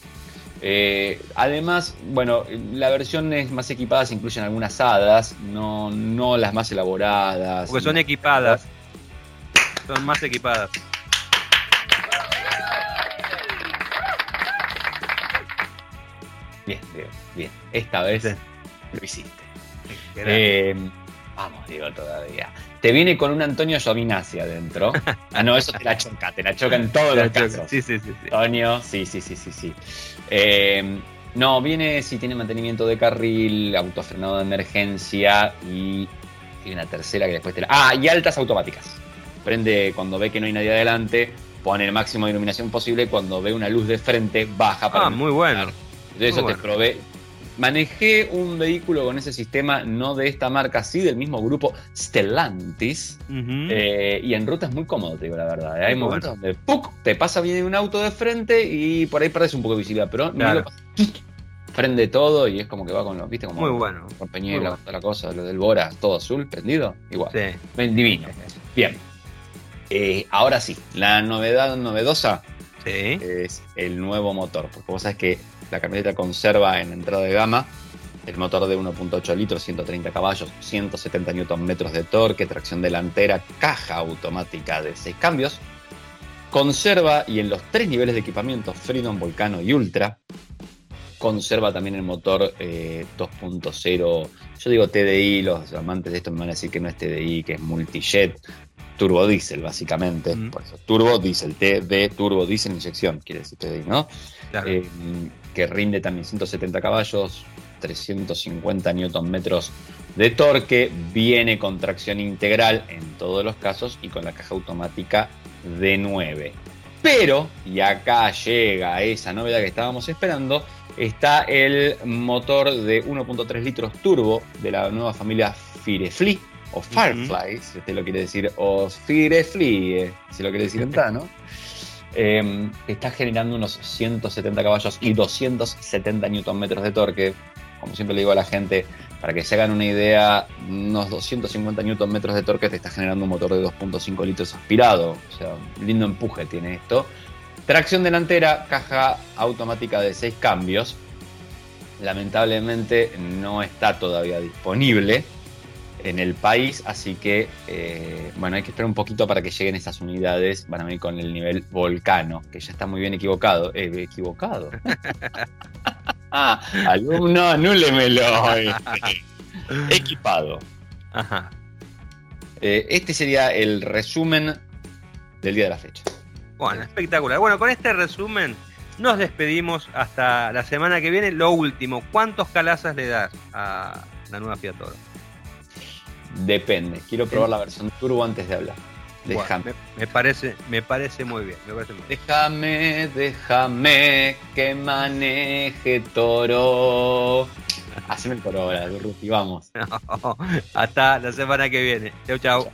Eh, además, bueno, la versión es más equipada, se incluyen algunas hadas, no, no las más elaboradas. Porque son equipadas son más equipadas. Bien, Diego, bien. Esta vez lo hiciste. Eh, vamos, Diego, todavía. Te viene con un Antonio Giovinazzi adentro. (laughs) Ah, no, eso te la choca, te la choca en todos los casos. Sí, sí, sí. Antonio, sí, sí, sí, sí, sí. Eh, no, viene si tiene mantenimiento de carril, autofrenado de emergencia y, y una tercera que después te la. Ah, y altas automáticas. Prende cuando ve que no hay nadie adelante, pone el máximo de iluminación posible, cuando ve una luz de frente, baja para... Ah, muy bueno. De eso te probé. Manejé un vehículo con ese sistema, no de esta marca, sí del mismo grupo, Stellantis. Eh, y en ruta es muy cómodo, te digo la verdad. ¿eh? Hay Muy momentos donde ¡puc! te pasa bien un auto de frente y por ahí perdés un poco de visibilidad, pero Claro. lo pasa. prende todo y es como que va con los, ¿viste? Como Muy bueno. Con Peñuela, bueno. toda la cosa, lo del Bora, todo azul, prendido, igual. Sí. Divino. Bien. Eh, ahora sí, la novedad novedosa Sí. es el nuevo motor, porque vos sabés que la camioneta conserva en entrada de gama el motor de 1.8 litros, 130 caballos, 170 Nm de torque, tracción delantera, caja automática de 6 cambios. Conserva, y en los tres niveles de equipamiento, Freedom, Volcano y Ultra, conserva también el motor eh, 2.0, yo digo TDI, los amantes de esto me van a decir que no es TDI, que es multijet, turbo diésel básicamente, Mm. por eso turbo diésel, TD, turbo diésel inyección, quiere decir TDI, ¿no? Claro. Eh, que rinde también 170 caballos, 350 newton metros de torque, viene con tracción integral en todos los casos y con la caja automática de 9. Pero, y acá llega esa novedad que estábamos esperando, está el motor de 1.3 litros turbo de la nueva familia Firefly o Firefly, si usted lo quiere decir, o Firefly, eh, si lo quiere decir en Tano. Eh, está generando unos 170 caballos y 270 newton metros de torque. Como siempre le digo a la gente, para que se hagan una idea, unos 250 newton metros de torque te está generando un motor de 2.5 litros aspirado. O sea, un lindo empuje tiene esto. Tracción delantera, caja automática de 6 cambios. Lamentablemente no está todavía disponible en el país, así que eh, bueno, hay que esperar un poquito para que lleguen estas unidades. Van a venir con el nivel volcano, que ya está muy bien equivocado. Eh, equivocado. (laughs) ah, alumno, anúlemelo. (laughs) Equipado. Ajá. Eh, este sería el resumen del día de la fecha. Bueno, espectacular. Bueno, con este resumen nos despedimos hasta la semana que viene. Lo último, ¿cuántos calazas le das a la nueva Fiat Toro? Depende. Quiero probar la versión turbo antes de hablar. Déjame. me, me parece, me parece muy bien. Me parece muy bien. Déjame, déjame que maneje toro. Haceme el coro ahora, Ruti, vamos. (laughs) Hasta la semana que viene. Chau, chau.